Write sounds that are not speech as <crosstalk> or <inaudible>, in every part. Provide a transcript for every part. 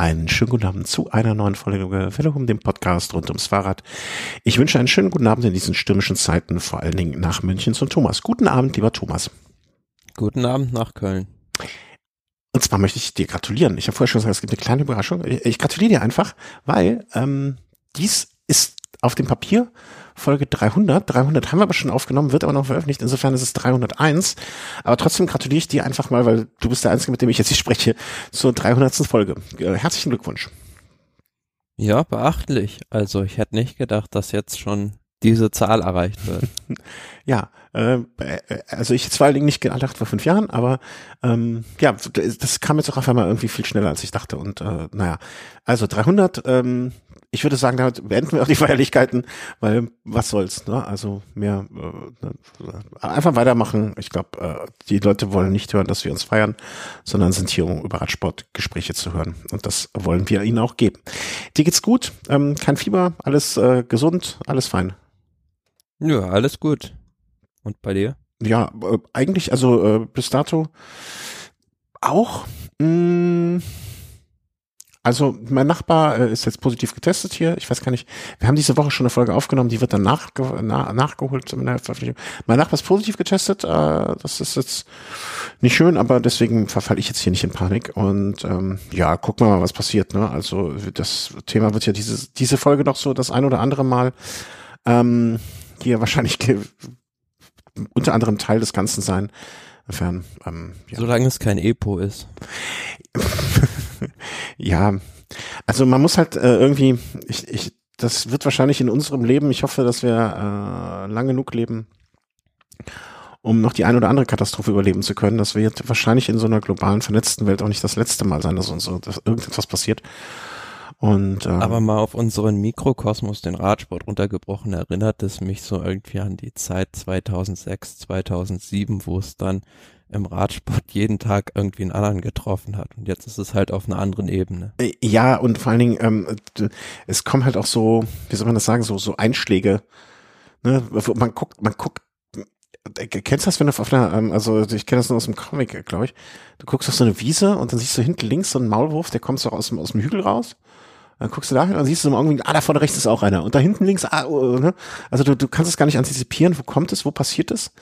Einen schönen guten Abend zu einer neuen Folge Velocum, dem Podcast rund ums Fahrrad. Ich wünsche einen schönen guten Abend in diesen stürmischen Zeiten, vor allen Dingen nach München zum Thomas. Guten Abend, lieber Thomas. Guten Abend nach Köln. Und zwar möchte ich dir gratulieren. Ich habe vorher schon gesagt, es gibt eine kleine Überraschung. Ich gratuliere dir einfach, weil ähm, dies ist auf dem Papier Folge 300. 300 haben wir aber schon aufgenommen, wird aber noch veröffentlicht. Insofern ist es 301. Aber trotzdem gratuliere ich dir einfach mal, weil du bist der Einzige, mit dem ich jetzt hier spreche, zur 300. Folge. Äh, herzlichen Glückwunsch. Ja, beachtlich. Also ich hätte nicht gedacht, dass jetzt schon diese Zahl erreicht wird. <laughs> ja, äh, also ich vor allen Dingen nicht gedacht vor fünf Jahren, aber ähm, ja, das kam jetzt auch auf einmal irgendwie viel schneller, als ich dachte. Und äh, naja, also 300, ähm, ich würde sagen, damit beenden wir auch die Feierlichkeiten, weil was soll's, ne? Also mehr äh, einfach weitermachen. Ich glaube, äh, die Leute wollen nicht hören, dass wir uns feiern, sondern sind hier, um über Radsportgespräche zu hören. Und das wollen wir ihnen auch geben. Dir geht's gut, ähm, kein Fieber, alles äh, gesund, alles fein. Ja, alles gut. Und bei dir? Ja, äh, eigentlich, also äh, bis dato auch. Mh, mm, also mein Nachbar äh, ist jetzt positiv getestet hier. Ich weiß gar nicht. Wir haben diese Woche schon eine Folge aufgenommen, die wird dann nachge na nachgeholt in der Veröffentlichung. Mein Nachbar ist positiv getestet. Äh, das ist jetzt nicht schön, aber deswegen verfalle ich jetzt hier nicht in Panik. Und ähm, ja, gucken wir mal, was passiert. Ne? Also das Thema wird ja diese diese Folge noch so das ein oder andere Mal ähm, hier wahrscheinlich unter anderem Teil des Ganzen sein. Insofern, ähm, ja. Solange es kein Epo ist. <laughs> ja, also man muss halt äh, irgendwie, ich, ich, das wird wahrscheinlich in unserem Leben, ich hoffe, dass wir äh, lang genug leben, um noch die ein oder andere Katastrophe überleben zu können. Das wird wahrscheinlich in so einer globalen, vernetzten Welt auch nicht das letzte Mal sein, dass uns so, dass irgendetwas passiert. Und, ähm, Aber mal auf unseren Mikrokosmos, den Radsport runtergebrochen, erinnert es mich so irgendwie an die Zeit 2006, 2007, wo es dann im Radsport jeden Tag irgendwie einen anderen getroffen hat. Und jetzt ist es halt auf einer anderen Ebene. Äh, ja, und vor allen Dingen, ähm, es kommen halt auch so, wie soll man das sagen, so, so Einschläge. Ne? Man guckt, man guckt, äh, kennst du das, wenn du auf einer, ähm, also ich kenne das nur aus dem Comic, glaube ich. Du guckst auf so eine Wiese und dann siehst du hinten links so einen Maulwurf, der kommt so aus dem, aus dem Hügel raus. Dann guckst du da hin und siehst du irgendwie, ah, da vorne rechts ist auch einer. Und da hinten links, ah, oh, ne? Also du, du kannst es gar nicht antizipieren, wo kommt es, wo passiert es.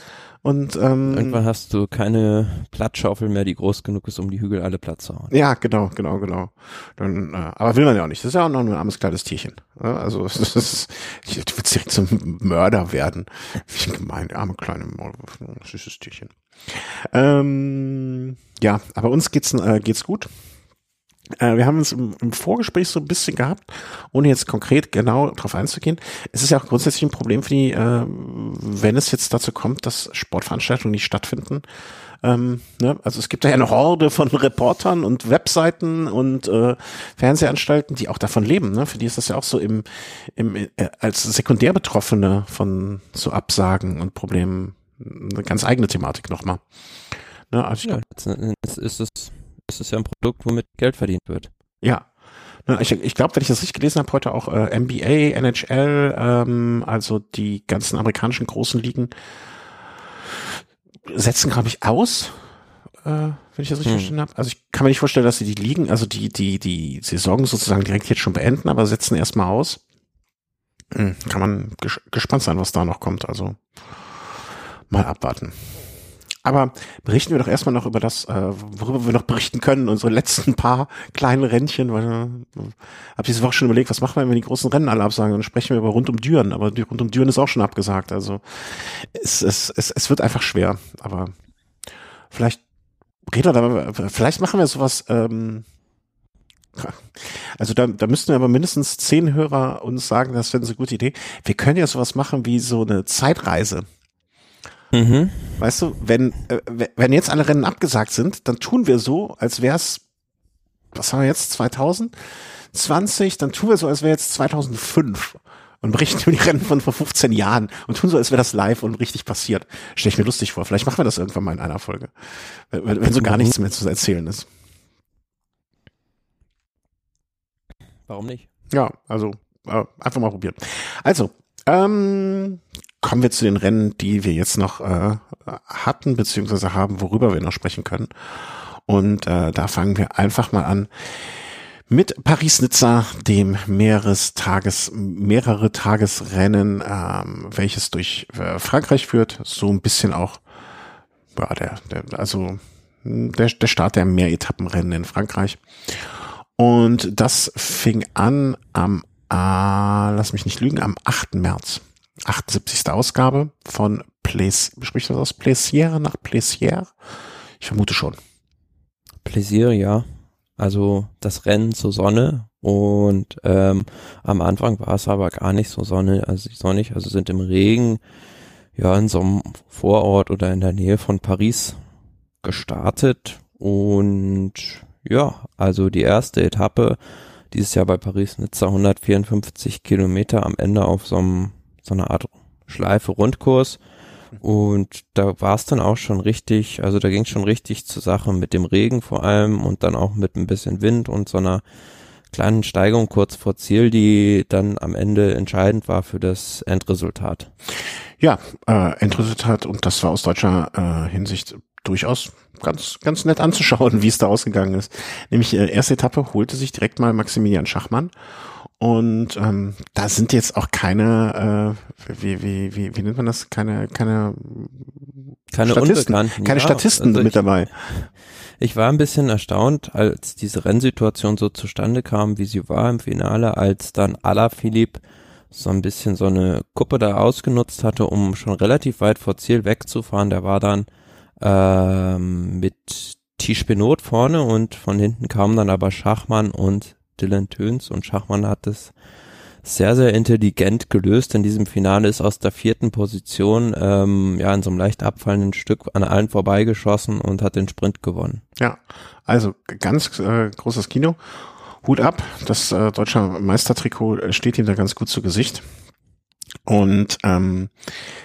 Und ähm, irgendwann hast du keine Plattschaufel mehr, die groß genug ist, um die Hügel alle Platz zu haben. Ja, genau, genau, genau. Dann, äh, aber will man ja auch nicht. Das ist ja auch noch ein armes kleines Tierchen. Ja, also <laughs> das ist, ich würde direkt zum Mörder werden. Wie gemein, arme kleine süßes Tierchen. Ähm, ja, aber uns geht's äh, geht's gut. Äh, wir haben uns im, im, Vorgespräch so ein bisschen gehabt, ohne jetzt konkret genau darauf einzugehen. Es ist ja auch grundsätzlich ein Problem für die, äh, wenn es jetzt dazu kommt, dass Sportveranstaltungen nicht stattfinden. Ähm, ne? Also es gibt da ja eine Horde von Reportern und Webseiten und äh, Fernsehanstalten, die auch davon leben. Ne? Für die ist das ja auch so im, im äh, als Sekundärbetroffene von so Absagen und Problemen eine ganz eigene Thematik nochmal. Ne? Also ich glaub, ja, jetzt ist es es ist ja ein Produkt, womit Geld verdient wird. Ja. Ich, ich glaube, wenn ich das richtig gelesen habe, heute auch äh, NBA, NHL, ähm, also die ganzen amerikanischen großen Ligen setzen, glaube ich, aus, äh, wenn ich das richtig hm. verstanden habe. Also ich kann mir nicht vorstellen, dass sie die Ligen, also die, die, die Saison sozusagen direkt jetzt schon beenden, aber setzen erstmal aus. Hm, kann man ges gespannt sein, was da noch kommt. Also mal abwarten. Aber berichten wir doch erstmal noch über das, äh, worüber wir noch berichten können, unsere letzten paar kleinen Rennchen, weil äh, habe diese Woche schon überlegt, was machen wir, wenn wir die großen Rennen alle absagen, dann sprechen wir über rund um Düren, aber rund um Düren ist auch schon abgesagt. Also es, es, es, es wird einfach schwer. Aber vielleicht reden wir da, vielleicht machen wir sowas, ähm, also da, da müssten wir aber mindestens zehn Hörer uns sagen, das wäre eine gute Idee. Wir können ja sowas machen wie so eine Zeitreise. Mhm. Weißt du, wenn, äh, wenn jetzt alle Rennen abgesagt sind, dann tun wir so, als wäre es, was haben wir jetzt, 2020, dann tun wir so, als wäre jetzt 2005 und berichten über die Rennen von vor 15 Jahren und tun so, als wäre das live und richtig passiert. Stell ich mir lustig vor. Vielleicht machen wir das irgendwann mal in einer Folge, wenn, wenn so gar nichts mehr zu erzählen ist. Warum nicht? Ja, also äh, einfach mal probieren. Also, ähm, kommen wir zu den Rennen, die wir jetzt noch äh, hatten, beziehungsweise haben, worüber wir noch sprechen können. Und äh, da fangen wir einfach mal an mit Paris-Nizza, dem Meerestages, mehrere Tagesrennen, ähm, welches durch äh, Frankreich führt, so ein bisschen auch, ja, der, der also der, der Start der Mehretappenrennen in Frankreich. Und das fing an am, äh, lass mich nicht lügen, am 8. März. 78. Ausgabe von Place, spricht das aus? Plaisir nach Plaisir? Ich vermute schon. Plaisir, ja. Also das Rennen zur Sonne und ähm, am Anfang war es aber gar nicht so sonne, also sonnig, also sind im Regen ja in so einem Vorort oder in der Nähe von Paris gestartet und ja, also die erste Etappe dieses Jahr bei Paris-Nizza 154 Kilometer am Ende auf so, einem, so einer Art Schleife Rundkurs und da war es dann auch schon richtig, also da ging es schon richtig zur Sache mit dem Regen vor allem und dann auch mit ein bisschen Wind und so einer kleinen Steigung kurz vor Ziel, die dann am Ende entscheidend war für das Endresultat. Ja, äh, Endresultat und das war aus deutscher äh, Hinsicht durchaus ganz, ganz nett anzuschauen, <laughs> wie es da ausgegangen ist. Nämlich äh, erste Etappe holte sich direkt mal Maximilian Schachmann und ähm, da sind jetzt auch keine, äh, wie, wie, wie, wie nennt man das? Keine, keine, keine Statisten, Unbekannten. keine ja, Statisten also mit ich, dabei. Ich war ein bisschen erstaunt, als diese Rennsituation so zustande kam, wie sie war im Finale, als dann Alaphilippe so ein bisschen so eine Kuppe da ausgenutzt hatte, um schon relativ weit vor Ziel wegzufahren. Der war dann ähm, mit Tisch Benot vorne und von hinten kamen dann aber Schachmann und Dylan Töns und Schachmann hat es sehr, sehr intelligent gelöst. In diesem Finale ist aus der vierten Position ähm, ja in so einem leicht abfallenden Stück an allen vorbeigeschossen und hat den Sprint gewonnen. Ja, also ganz äh, großes Kino. Hut ab, das äh, deutsche Meistertrikot äh, steht ihm da ganz gut zu Gesicht. Und ähm,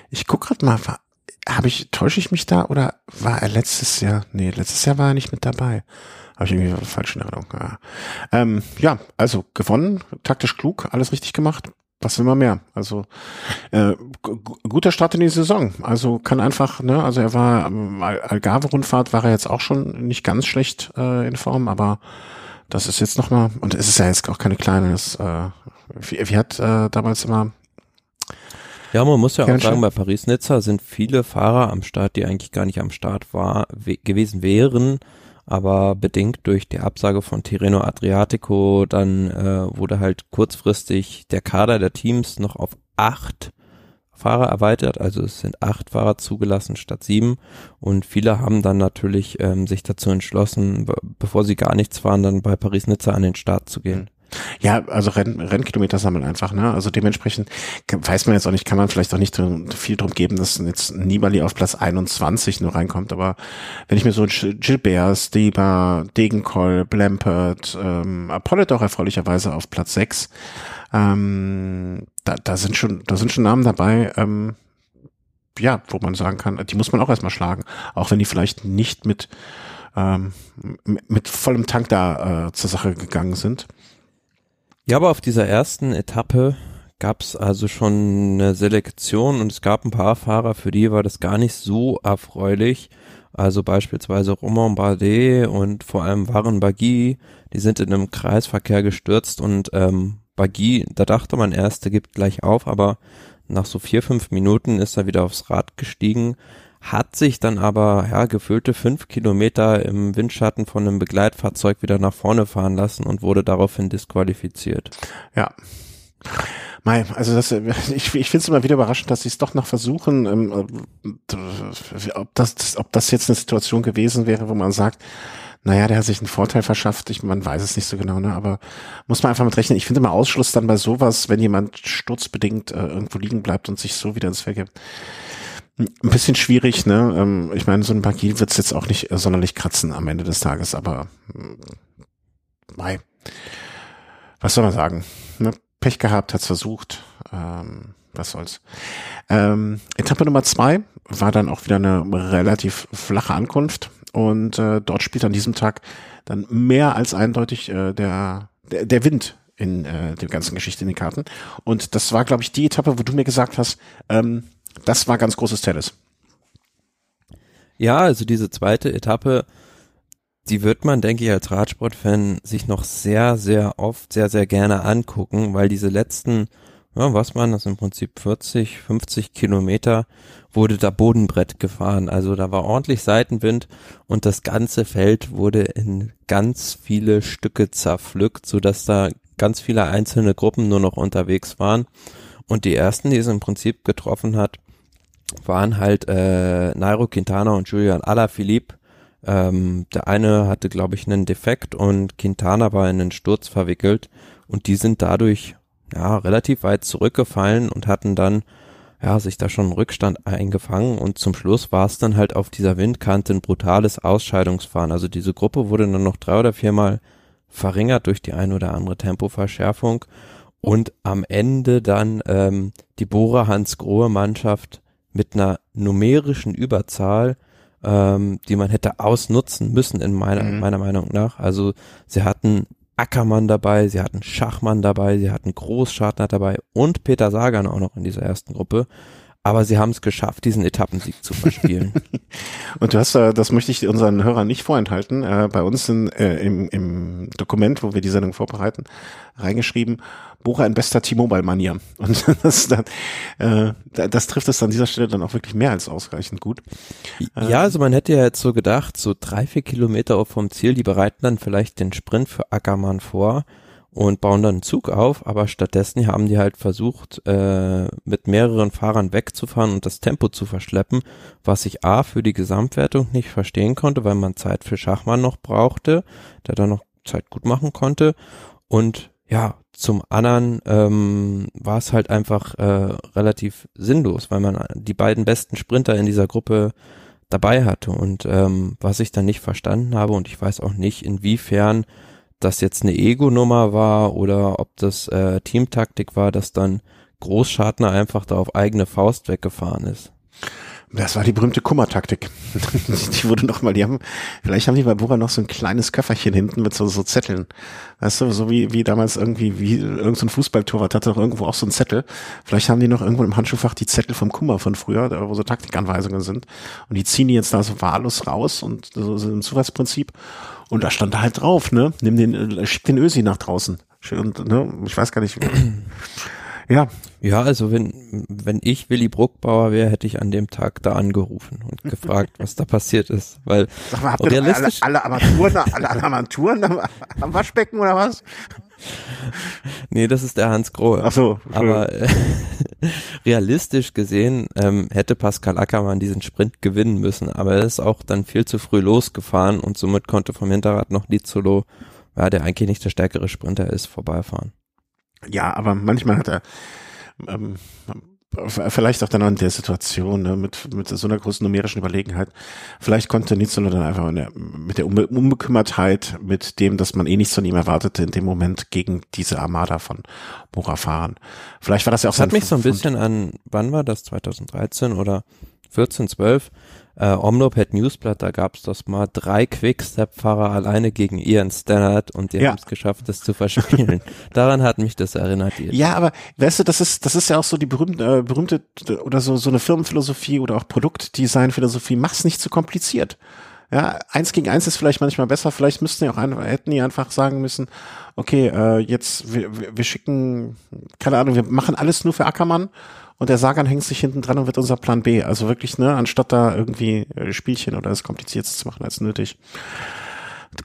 ich guck gerade mal, habe ich, täusche ich mich da oder war er letztes Jahr? Nee, letztes Jahr war er nicht mit dabei. Habe ich irgendwie falsch in Erinnerung. Ja. Ähm, ja, also gewonnen, taktisch klug, alles richtig gemacht. Was will man mehr? Also äh, guter Start in die Saison. Also kann einfach, ne, also er war ähm, Algarve-Rundfahrt war er jetzt auch schon nicht ganz schlecht äh, in Form, aber das ist jetzt nochmal, und es ist ja jetzt auch keine kleine, das, äh, wie, wie hat äh, damals immer ja, man muss ja auch sagen, bei Paris-Nizza sind viele Fahrer am Start, die eigentlich gar nicht am Start war, we gewesen wären, aber bedingt durch die Absage von Tirreno Adriatico, dann äh, wurde halt kurzfristig der Kader der Teams noch auf acht Fahrer erweitert, also es sind acht Fahrer zugelassen statt sieben und viele haben dann natürlich ähm, sich dazu entschlossen, bevor sie gar nichts fahren, dann bei Paris-Nizza an den Start zu gehen. Ja, also Renn, Rennkilometer sammeln einfach, ne? Also dementsprechend weiß man jetzt auch nicht, kann man vielleicht auch nicht viel drum geben, dass jetzt Nibali auf Platz 21 nur reinkommt, aber wenn ich mir so Gilbert, Steber, Degenkoll, Blampert, ähm, Apollo auch erfreulicherweise auf Platz 6, ähm, da, da sind schon, da sind schon Namen dabei, ähm, ja, wo man sagen kann, die muss man auch erstmal schlagen, auch wenn die vielleicht nicht mit ähm, mit vollem Tank da äh, zur Sache gegangen sind. Ja, aber auf dieser ersten Etappe gab es also schon eine Selektion und es gab ein paar Fahrer, für die war das gar nicht so erfreulich. Also beispielsweise Romain Bardet und vor allem Warren Bagui, die sind in einem Kreisverkehr gestürzt und ähm, Bagui, da dachte man erst, der gibt gleich auf, aber nach so vier, fünf Minuten ist er wieder aufs Rad gestiegen, hat sich dann aber ja gefüllte fünf Kilometer im Windschatten von einem Begleitfahrzeug wieder nach vorne fahren lassen und wurde daraufhin disqualifiziert. Ja. Mai, also das, ich, ich finde es immer wieder überraschend, dass sie es doch noch versuchen, ähm, äh, ob das, ob das jetzt eine Situation gewesen wäre, wo man sagt, naja, der hat sich einen Vorteil verschafft, ich, man weiß es nicht so genau, ne? aber muss man einfach mit rechnen. Ich finde immer Ausschluss dann bei sowas, wenn jemand sturzbedingt äh, irgendwo liegen bleibt und sich so wieder ins Feld gibt ein bisschen schwierig, ne? Ähm, ich meine, so ein Bagil wird es jetzt auch nicht sonderlich kratzen am Ende des Tages, aber hm, mei. Was soll man sagen? Ne? Pech gehabt, hat's versucht. Ähm, was soll's. Ähm, Etappe Nummer zwei war dann auch wieder eine relativ flache Ankunft und äh, dort spielt an diesem Tag dann mehr als eindeutig äh, der, der, der Wind in äh, der ganzen Geschichte in den Karten. Und das war, glaube ich, die Etappe, wo du mir gesagt hast, ähm, das war ganz großes Tennis. Ja, also diese zweite Etappe die wird man, denke ich, als Radsportfan sich noch sehr, sehr oft, sehr, sehr gerne angucken, weil diese letzten, ja, was waren das im Prinzip 40, 50 Kilometer, wurde da Bodenbrett gefahren. Also da war ordentlich Seitenwind und das ganze Feld wurde in ganz viele Stücke zerpflückt, so dass da ganz viele einzelne Gruppen nur noch unterwegs waren. Und die ersten, die es im Prinzip getroffen hat, waren halt äh, Nairo Quintana und Julian Alaphilippe. Ähm, der eine hatte, glaube ich, einen Defekt und Quintana war in einen Sturz verwickelt und die sind dadurch ja relativ weit zurückgefallen und hatten dann ja sich da schon einen Rückstand eingefangen und zum Schluss war es dann halt auf dieser Windkante ein brutales Ausscheidungsfahren. Also diese Gruppe wurde dann noch drei oder viermal verringert durch die ein oder andere Tempoverschärfung und am Ende dann ähm, die Bora Hans Grohe Mannschaft mit einer numerischen Überzahl, ähm, die man hätte ausnutzen müssen in meiner, mhm. meiner Meinung nach. Also sie hatten Ackermann dabei, sie hatten Schachmann dabei, sie hatten Großschartner dabei und Peter Sagan auch noch in dieser ersten Gruppe aber sie haben es geschafft, diesen Etappensieg zu verspielen. <laughs> und du hast, äh, das möchte ich unseren Hörern nicht vorenthalten, äh, bei uns in, äh, im, im Dokument, wo wir die Sendung vorbereiten, reingeschrieben, Bora in bester T-Mobile-Manier. <laughs> Und das, das, äh, das trifft es an dieser Stelle dann auch wirklich mehr als ausreichend gut. Ja, also man hätte ja jetzt so gedacht, so drei, vier Kilometer vom Ziel, die bereiten dann vielleicht den Sprint für Ackermann vor und bauen dann einen Zug auf, aber stattdessen haben die halt versucht, äh, mit mehreren Fahrern wegzufahren und das Tempo zu verschleppen, was ich A für die Gesamtwertung nicht verstehen konnte, weil man Zeit für Schachmann noch brauchte, der dann noch Zeit gut machen konnte. Und ja, zum anderen ähm, war es halt einfach äh, relativ sinnlos, weil man die beiden besten Sprinter in dieser Gruppe dabei hatte. Und ähm, was ich dann nicht verstanden habe und ich weiß auch nicht, inwiefern das jetzt eine Ego-Nummer war oder ob das äh, Teamtaktik war, dass dann Großschartner einfach da auf eigene Faust weggefahren ist. Das war die berühmte Kummertaktik. <laughs> die wurde noch mal, die haben, vielleicht haben die bei Bora noch so ein kleines Köfferchen hinten mit so, so Zetteln. Weißt du, so wie, wie damals irgendwie, wie irgendein so Fußballtorwart hatte doch irgendwo auch so ein Zettel. Vielleicht haben die noch irgendwo im Handschuhfach die Zettel vom Kummer von früher, da, wo so Taktikanweisungen sind. Und die ziehen die jetzt da so wahllos raus und so, so ein Zufallsprinzip. Und da stand da halt drauf, ne? Nimm den, äh, schick den Ösi nach draußen. Und, ne? Ich weiß gar nicht. ja. Ja, also wenn, wenn ich Willy Bruckbauer wäre, hätte ich an dem Tag da angerufen und gefragt, was da passiert ist. Weil Sag mal, habt realistisch alle, alle Armaturen, alle, alle Armaturen am, am Waschbecken oder was? <laughs> nee, das ist der Hans Grohe. Ach so. Aber äh, <laughs> realistisch gesehen ähm, hätte Pascal Ackermann diesen Sprint gewinnen müssen, aber er ist auch dann viel zu früh losgefahren und somit konnte vom Hinterrad noch Lizolo, ja, der eigentlich nicht der stärkere Sprinter ist, vorbeifahren. Ja, aber manchmal hat er ähm, vielleicht auch dann in der Situation ne, mit mit so einer großen numerischen Überlegenheit. Vielleicht konnte Nizolo dann einfach der, mit der Unbe Unbekümmertheit, mit dem, dass man eh nichts von ihm erwartete, in dem Moment gegen diese Armada von Bora fahren. Vielleicht war das ja auch. Das hat mich so ein bisschen an, wann war das? 2013 oder 14, 12? Äh, Omloped Newsblatt, da gab es das mal drei Quickstep-Fahrer alleine gegen Ian Stannard und die ja. haben es geschafft, das zu verspielen. <laughs> Daran hat mich das erinnert. Jetzt. Ja, aber weißt du, das ist das ist ja auch so die berühmte, äh, berühmte oder so so eine Firmenphilosophie oder auch Produktdesign-Philosophie. Mach's nicht zu kompliziert. Ja, eins gegen eins ist vielleicht manchmal besser. Vielleicht müssten die auch einfach, hätten die einfach sagen müssen, okay, äh, jetzt wir, wir schicken, keine Ahnung, wir machen alles nur für Ackermann und der Sagan hängt sich hinten dran und wird unser Plan B. Also wirklich, ne, anstatt da irgendwie äh, Spielchen oder es komplizierter zu machen als nötig.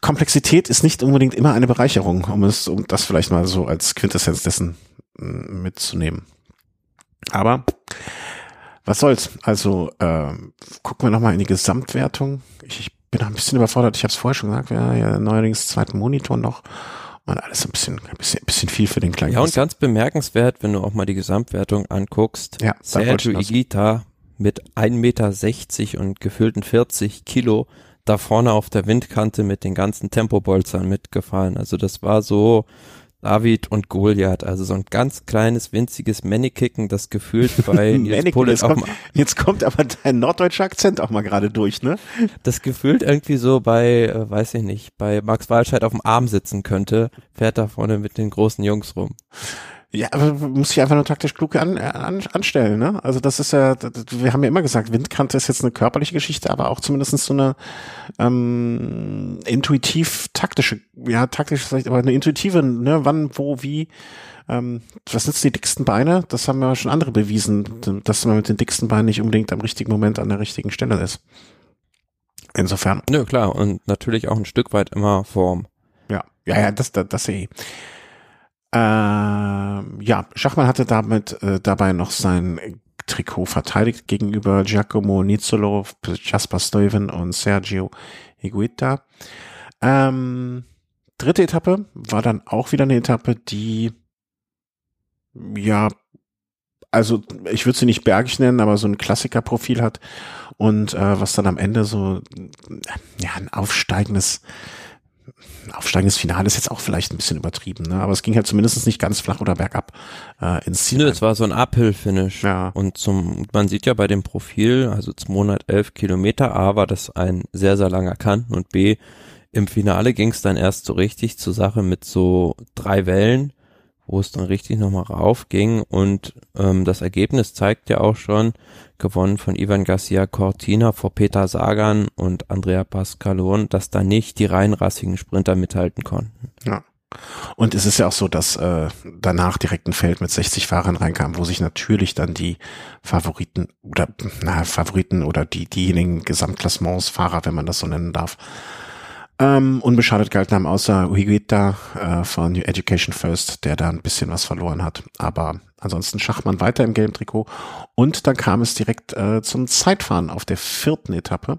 Komplexität ist nicht unbedingt immer eine Bereicherung, um es, um das vielleicht mal so als Quintessenz dessen mm, mitzunehmen. Aber was soll's? Also äh, gucken wir nochmal in die Gesamtwertung. Ich, ich bin ein bisschen überfordert. Ich habe es vorher schon gesagt, wir haben ja neuerdings zweiten Monitor noch und alles ein bisschen, ein bisschen, ein bisschen viel für den kleinen. Ja, und ganz bemerkenswert, wenn du auch mal die Gesamtwertung anguckst. Ja, Sergio Igita mit 1,60 Meter und gefühlten 40 Kilo da vorne auf der Windkante mit den ganzen Tempobolzern mitgefahren. Also das war so, David und Goliath, also so ein ganz kleines, winziges Mannekicken, das gefühlt <laughs> bei Nils Polit jetzt, kommt, jetzt kommt aber dein norddeutscher Akzent auch mal gerade durch, ne? Das gefühlt irgendwie so bei, äh, weiß ich nicht, bei Max Walscheid auf dem Arm sitzen könnte, fährt da vorne mit den großen Jungs rum. Ja, aber muss ich einfach nur taktisch klug an, an, anstellen, ne? Also das ist ja, wir haben ja immer gesagt, Windkante ist jetzt eine körperliche Geschichte, aber auch zumindest so eine ähm, intuitiv taktische, ja, taktisch vielleicht, aber eine intuitive, ne, wann, wo, wie. Ähm, was sind die dicksten Beine? Das haben ja schon andere bewiesen, dass man mit den dicksten Beinen nicht unbedingt am richtigen Moment an der richtigen Stelle ist. Insofern. Nö, klar, und natürlich auch ein Stück weit immer Form. Ja, ja, ja, das, das, das sehe ich. Ähm, ja, Schachmann hatte damit äh, dabei noch sein Trikot verteidigt gegenüber Giacomo Nizzolo, Jasper Stuyven und Sergio Higuita. Ähm, dritte Etappe war dann auch wieder eine Etappe, die ja, also ich würde sie nicht bergig nennen, aber so ein Klassikerprofil hat und äh, was dann am Ende so ja ein aufsteigendes aufsteigendes Finale ist jetzt auch vielleicht ein bisschen übertrieben, ne? aber es ging halt zumindest nicht ganz flach oder bergab äh, ins Ziel. Nö, es war so ein Uphill-Finish. Ja. Und zum, man sieht ja bei dem Profil, also 211 Kilometer, A war das ein sehr, sehr langer Kanten und B, im Finale ging es dann erst so richtig zur Sache mit so drei Wellen, wo es dann richtig nochmal raufging und ähm, das Ergebnis zeigt ja auch schon, gewonnen von Ivan Garcia Cortina vor Peter Sagan und Andrea Pascalon, dass da nicht die reinrassigen Sprinter mithalten konnten. Ja. Und es ist ja auch so, dass äh, danach direkt ein Feld mit 60 Fahrern reinkam, wo sich natürlich dann die Favoriten oder na, Favoriten oder die diejenigen Gesamtklassementsfahrer, wenn man das so nennen darf, ähm, unbeschadet gehalten haben, außer Higuita äh, von Education First, der da ein bisschen was verloren hat. Aber ansonsten Schachmann weiter im gelben Trikot. Und dann kam es direkt äh, zum Zeitfahren auf der vierten Etappe.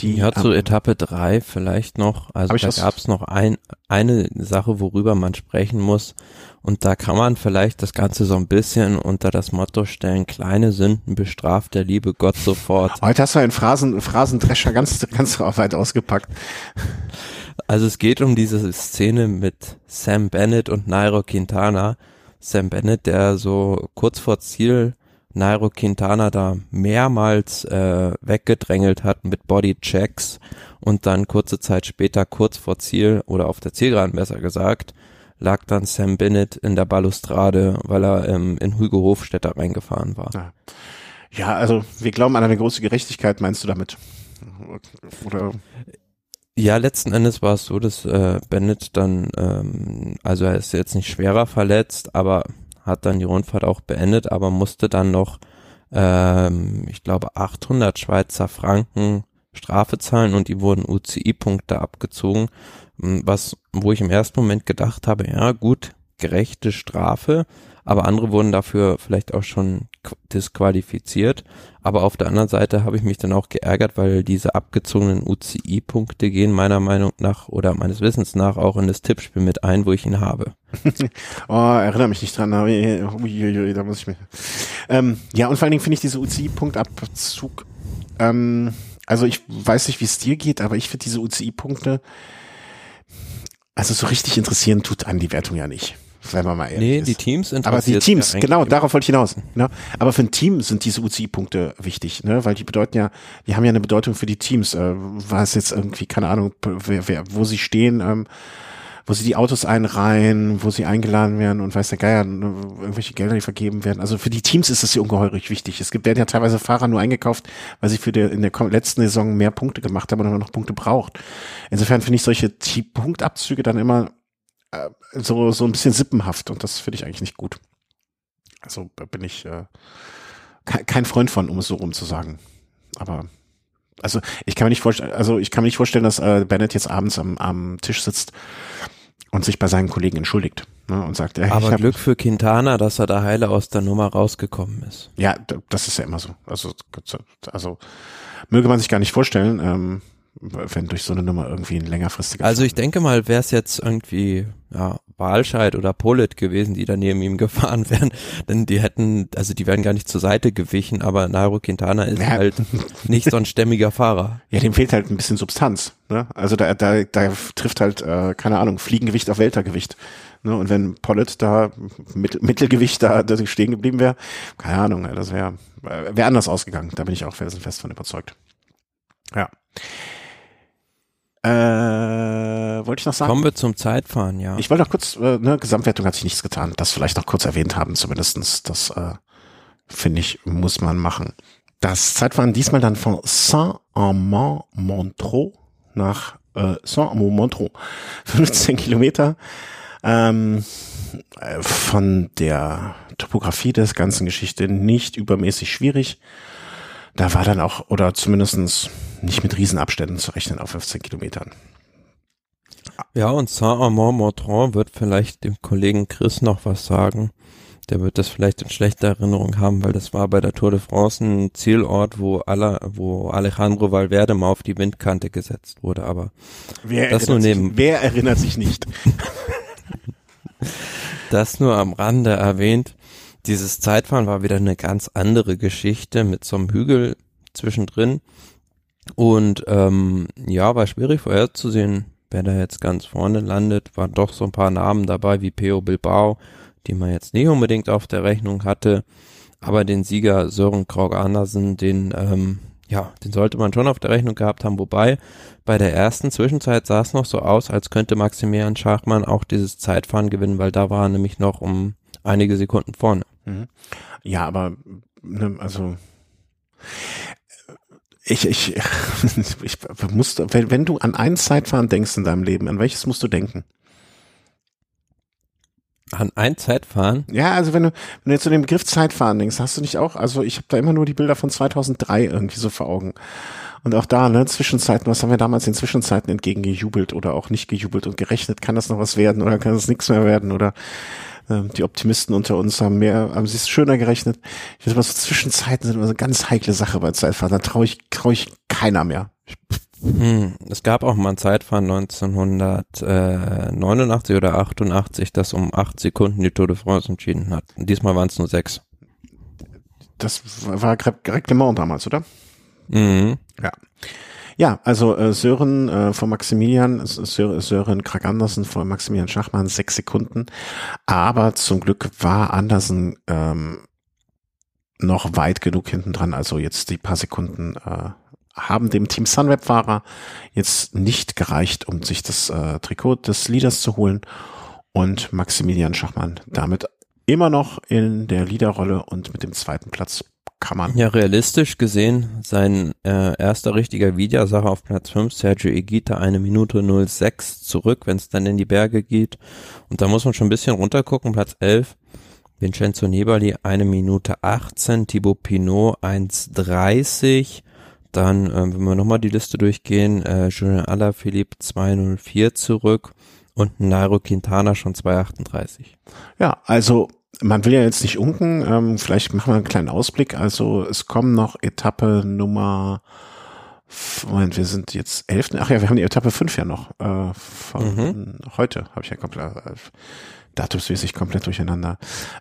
Die, ja, zu Etappe drei vielleicht noch. Also da gab es noch ein, eine Sache, worüber man sprechen muss. Und da kann man vielleicht das Ganze so ein bisschen unter das Motto stellen, kleine Sünden bestraft der liebe Gott sofort. Heute hast du einen Phrasen, Phrasendrescher ganz, ganz weit ausgepackt. Also es geht um diese Szene mit Sam Bennett und Nairo Quintana. Sam Bennett, der so kurz vor Ziel Nairo Quintana da mehrmals äh, weggedrängelt hat mit Bodychecks und dann kurze Zeit später, kurz vor Ziel oder auf der Zielgeraden besser gesagt, lag dann Sam Bennett in der Balustrade, weil er ähm, in Hugo Hofstetter reingefahren war. Ja. ja, also wir glauben an eine große Gerechtigkeit, meinst du damit? Oder? Ja, letzten Endes war es so, dass äh, Bennett dann, ähm, also er ist jetzt nicht schwerer verletzt, aber hat dann die Rundfahrt auch beendet, aber musste dann noch, ähm, ich glaube, 800 Schweizer Franken Strafe zahlen und die wurden UCI-Punkte abgezogen, was, wo ich im ersten Moment gedacht habe, ja gut, gerechte Strafe, aber andere wurden dafür vielleicht auch schon disqualifiziert. Aber auf der anderen Seite habe ich mich dann auch geärgert, weil diese abgezogenen UCI-Punkte gehen meiner Meinung nach oder meines Wissens nach auch in das Tippspiel mit ein, wo ich ihn habe. <laughs> oh, erinnere mich nicht dran. Uiuiui, da muss ich mir. Ähm, ja, und vor allen Dingen finde ich diese UCI-Punktabzug, ähm, also ich weiß nicht, wie es dir geht, aber ich finde diese UCI-Punkte, also so richtig interessieren tut an die Wertung ja nicht. Wenn man mal ehrlich nee, ist. die Teams interessieren. Aber die Teams, ja genau, darauf wollte ich hinaus. Ne? Aber für ein Team sind diese UCI-Punkte wichtig, ne? weil die bedeuten ja, die haben ja eine Bedeutung für die Teams. Äh, was jetzt irgendwie, keine Ahnung, wer, wer, wo sie stehen, ähm, wo sie die Autos einreihen, wo sie eingeladen werden und weiß der Geier, ne, irgendwelche Gelder, die vergeben werden. Also für die Teams ist das ja ungeheuerlich wichtig. Es gibt, werden ja teilweise Fahrer nur eingekauft, weil sie für die, in der letzten Saison mehr Punkte gemacht haben und noch Punkte braucht. Insofern finde ich solche Punktabzüge dann immer äh, so, so ein bisschen sippenhaft und das finde ich eigentlich nicht gut. Also bin ich äh, kein Freund von, um es so rum zu sagen. Aber also ich kann mir nicht vorstellen, also ich kann mir nicht vorstellen, dass äh, Bennett jetzt abends am, am Tisch sitzt und sich bei seinen Kollegen entschuldigt ne, und sagt, ey, aber Glück für Quintana, dass er da heile aus der Nummer rausgekommen ist. Ja, das ist ja immer so. Also, also möge man sich gar nicht vorstellen, ähm, wenn durch so eine Nummer irgendwie ein längerfristiger. Also ich denke mal, wäre es jetzt irgendwie ja, Walscheid oder Polit gewesen, die da neben ihm gefahren <laughs> wären, denn die hätten, also die wären gar nicht zur Seite gewichen, aber Nairo Quintana ist ja. halt nicht so ein stämmiger Fahrer. Ja, dem fehlt halt ein bisschen Substanz. Ne? Also da, da, da trifft halt, äh, keine Ahnung, Fliegengewicht auf Weltergewicht. Ne? Und wenn Pollitt da mit, Mittelgewicht da, da stehen geblieben wäre, keine Ahnung, das wäre äh, wär anders ausgegangen. Da bin ich auch felsenfest von überzeugt. Ja. Äh, wollte ich noch sagen? Kommen wir zum Zeitfahren, ja. Ich wollte noch kurz, äh, ne, Gesamtwertung hat sich nichts getan. Das vielleicht noch kurz erwähnt haben, zumindestens. Das äh, finde ich, muss man machen. Das Zeitfahren diesmal dann von Saint-Amand-Montreux nach äh, Saint-Amand-Montreux. <laughs> 15 Kilometer. Ähm, äh, von der Topografie des ganzen Geschichte nicht übermäßig schwierig. Da war dann auch, oder zumindestens nicht mit Riesenabständen zu rechnen auf 15 Kilometern. Ja, und Saint-Amand-Montreux wird vielleicht dem Kollegen Chris noch was sagen der wird das vielleicht in schlechter Erinnerung haben, weil das war bei der Tour de France ein Zielort, wo alle, wo Alejandro Valverde mal auf die Windkante gesetzt wurde, aber wer das nur neben. Sich, wer erinnert sich nicht? <laughs> das nur am Rande erwähnt. Dieses Zeitfahren war wieder eine ganz andere Geschichte mit so einem Hügel zwischendrin. Und ähm, ja, war schwierig vorherzusehen, wer da jetzt ganz vorne landet. Waren doch so ein paar Namen dabei wie Peo Bilbao, die man jetzt nicht unbedingt auf der Rechnung hatte. Aber den Sieger Sören Krog Andersen, den, ähm, ja, den sollte man schon auf der Rechnung gehabt haben. Wobei bei der ersten Zwischenzeit sah es noch so aus, als könnte Maximilian Schachmann auch dieses Zeitfahren gewinnen, weil da war nämlich noch um einige Sekunden vorne. Mhm. Ja, aber ne, also ich, ich, <laughs> ich muss, wenn, wenn du an ein Zeitfahren denkst in deinem Leben, an welches musst du denken? An ein Zeitfahren? Ja, also wenn du, wenn du jetzt zu dem Begriff Zeitfahren denkst, hast du nicht auch, also ich habe da immer nur die Bilder von 2003 irgendwie so vor Augen. Und auch da, ne, Zwischenzeiten, was haben wir damals in Zwischenzeiten entgegengejubelt oder auch nicht gejubelt und gerechnet, kann das noch was werden oder kann das nichts mehr werden oder die Optimisten unter uns haben mehr, haben sich schöner gerechnet. Ich weiß mal, so Zwischenzeiten sind immer so eine ganz heikle Sache bei Zeitfahren, da traue ich, trau ich keiner mehr. Hm, es gab auch mal ein Zeitfahren 1989 oder 88, das um acht Sekunden die Tour de France entschieden hat. Und diesmal waren es nur sechs. Das war Greg LeMond damals, oder? Mhm. Ja. Ja, also äh, Sören äh, von Maximilian, Sören, Sören Krag Andersen von Maximilian Schachmann, sechs Sekunden. Aber zum Glück war Andersen ähm, noch weit genug hinten dran, also jetzt die paar Sekunden äh, haben dem Team Sunweb-Fahrer jetzt nicht gereicht, um sich das äh, Trikot des Leaders zu holen und Maximilian Schachmann damit immer noch in der Leaderrolle und mit dem zweiten Platz kann man. Ja, realistisch gesehen, sein äh, erster richtiger Videosache auf Platz 5, Sergio Egita, eine Minute 06 zurück, wenn es dann in die Berge geht. Und da muss man schon ein bisschen runtergucken, Platz 11. Vincenzo Nibali, eine Minute 18, Thibaut Pinot 1,30, dann, äh, wenn wir nochmal die Liste durchgehen, äh, Julien Alaphilippe 204 zurück und Nairo Quintana schon 238. Ja, also man will ja jetzt nicht unken, ähm, vielleicht machen wir einen kleinen Ausblick. Also es kommen noch Etappe Nummer Moment, wir sind jetzt elf. Ach ja, wir haben die Etappe fünf ja noch. Äh, von mhm. heute habe ich ja komplett äh, datumsmäßig komplett durcheinander.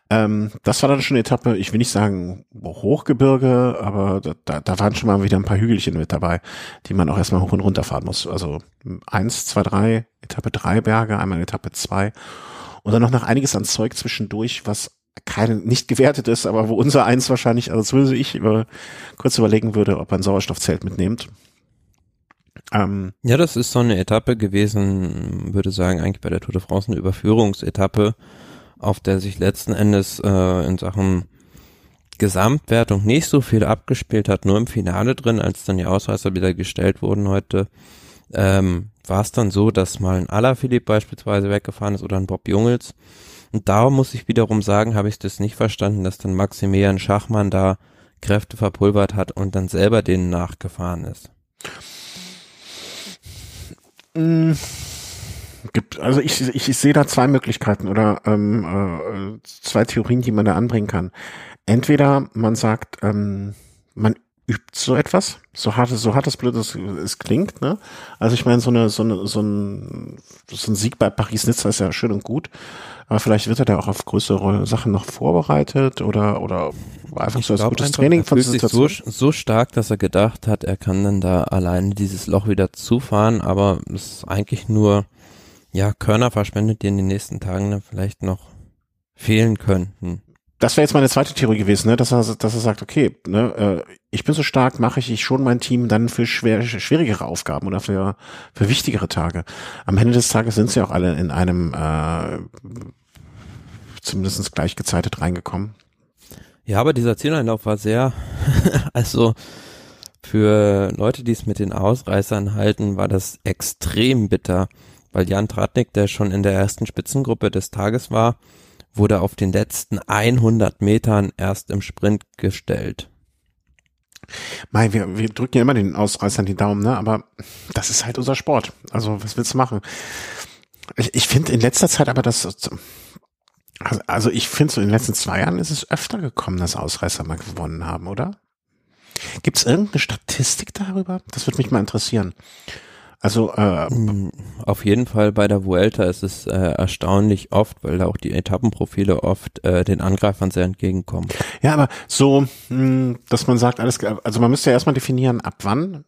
Ähm, das war dann schon eine Etappe, ich will nicht sagen Hochgebirge, aber da, da waren schon mal wieder ein paar Hügelchen mit dabei, die man auch erstmal hoch und runter fahren muss. Also eins, zwei, drei, Etappe drei Berge, einmal Etappe zwei und dann noch noch einiges an Zeug zwischendurch, was keine, nicht gewertet ist, aber wo unser eins wahrscheinlich, also zumindest ich über, kurz überlegen würde, ob ein Sauerstoffzelt mitnimmt. Ähm, ja, das ist so eine Etappe gewesen, würde sagen, eigentlich bei der Tour de France eine Überführungsetappe, auf der sich letzten Endes äh, in Sachen Gesamtwertung nicht so viel abgespielt hat, nur im Finale drin, als dann die Ausreißer wieder gestellt wurden heute, ähm, war es dann so, dass mal ein Alaphilippe beispielsweise weggefahren ist oder ein Bob Jungels. Und da muss ich wiederum sagen, habe ich das nicht verstanden, dass dann Maximilian Schachmann da Kräfte verpulvert hat und dann selber denen nachgefahren ist. Mm, gibt, also ich, ich, ich sehe da zwei Möglichkeiten oder ähm, äh, zwei Theorien, die man da anbringen kann. Entweder man sagt, ähm, man übt so etwas, so hart, so hart das blöd es, es klingt, ne? Also ich meine, so eine, so eine, so ein, so ein Sieg bei Paris-Nizza ist ja schön und gut, aber vielleicht wird er da auch auf größere Sachen noch vorbereitet oder, oder einfach ich so als gutes einfach, Training von. Sich so, so stark, dass er gedacht hat, er kann dann da alleine dieses Loch wieder zufahren, aber es ist eigentlich nur, ja, Körner verschwendet, die in den nächsten Tagen dann vielleicht noch fehlen könnten. Das wäre jetzt meine zweite Theorie gewesen, ne? dass, er, dass er sagt, okay, ne, äh, ich bin so stark, mache ich, schon mein Team dann für schwer, schwierigere Aufgaben oder für, für wichtigere Tage. Am Ende des Tages sind sie auch alle in einem äh, zumindest gleich gezeitet reingekommen. Ja, aber dieser Zieleinlauf war sehr, <laughs> also für Leute, die es mit den Ausreißern halten, war das extrem bitter, weil Jan Tratnik, der schon in der ersten Spitzengruppe des Tages war, wurde auf den letzten 100 Metern erst im Sprint gestellt. Mei, wir, wir drücken ja immer den Ausreißern die Daumen, ne? Aber das ist halt unser Sport. Also was willst du machen? Ich, ich finde in letzter Zeit aber das, also, also ich finde so in den letzten zwei Jahren ist es öfter gekommen, dass Ausreißer mal gewonnen haben, oder? Gibt es irgendeine Statistik darüber? Das würde mich mal interessieren. Also äh, mm, auf jeden Fall bei der Vuelta ist es äh, erstaunlich oft, weil da auch die Etappenprofile oft äh, den Angreifern sehr entgegenkommen. Ja, aber so, mh, hm, dass man sagt, alles, also man müsste ja erstmal definieren, ab wann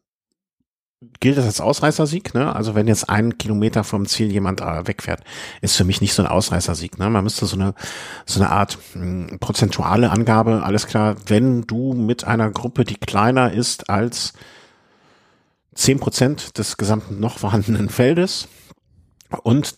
gilt das als Ausreißersieg, ne? Also wenn jetzt ein Kilometer vom Ziel jemand äh, wegfährt, ist für mich nicht so ein Ausreißersieg, ne? Man müsste so eine so eine Art mh, hm, prozentuale Angabe, alles klar, wenn du mit einer Gruppe, die kleiner ist als zehn Prozent des gesamten noch vorhandenen Feldes und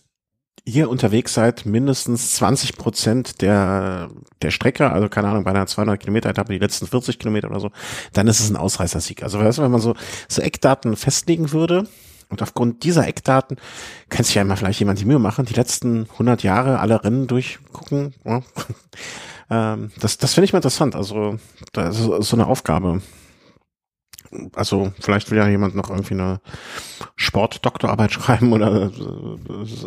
ihr unterwegs seid, mindestens 20 Prozent der, der Strecke, also keine Ahnung, bei einer 200 Kilometer Etappe, die letzten 40 Kilometer oder so, dann ist es ein Ausreißersieg. Also wenn man so, so Eckdaten festlegen würde, und aufgrund dieser Eckdaten kann sich ja immer vielleicht jemand die Mühe machen, die letzten 100 Jahre alle Rennen durchgucken. Ja. <laughs> ähm, das das finde ich mal interessant. Also so eine Aufgabe also vielleicht will ja jemand noch irgendwie eine Sportdoktorarbeit <laughs> schreiben oder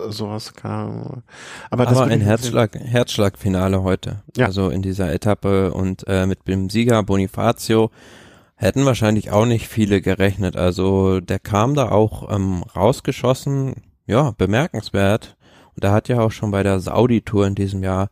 sowas. Aber, Aber ein Herzschlag, Herzschlagfinale heute. Ja. Also in dieser Etappe und äh, mit dem Sieger Bonifacio hätten wahrscheinlich auch nicht viele gerechnet. Also der kam da auch ähm, rausgeschossen, ja, bemerkenswert. Und er hat ja auch schon bei der Saudi-Tour in diesem Jahr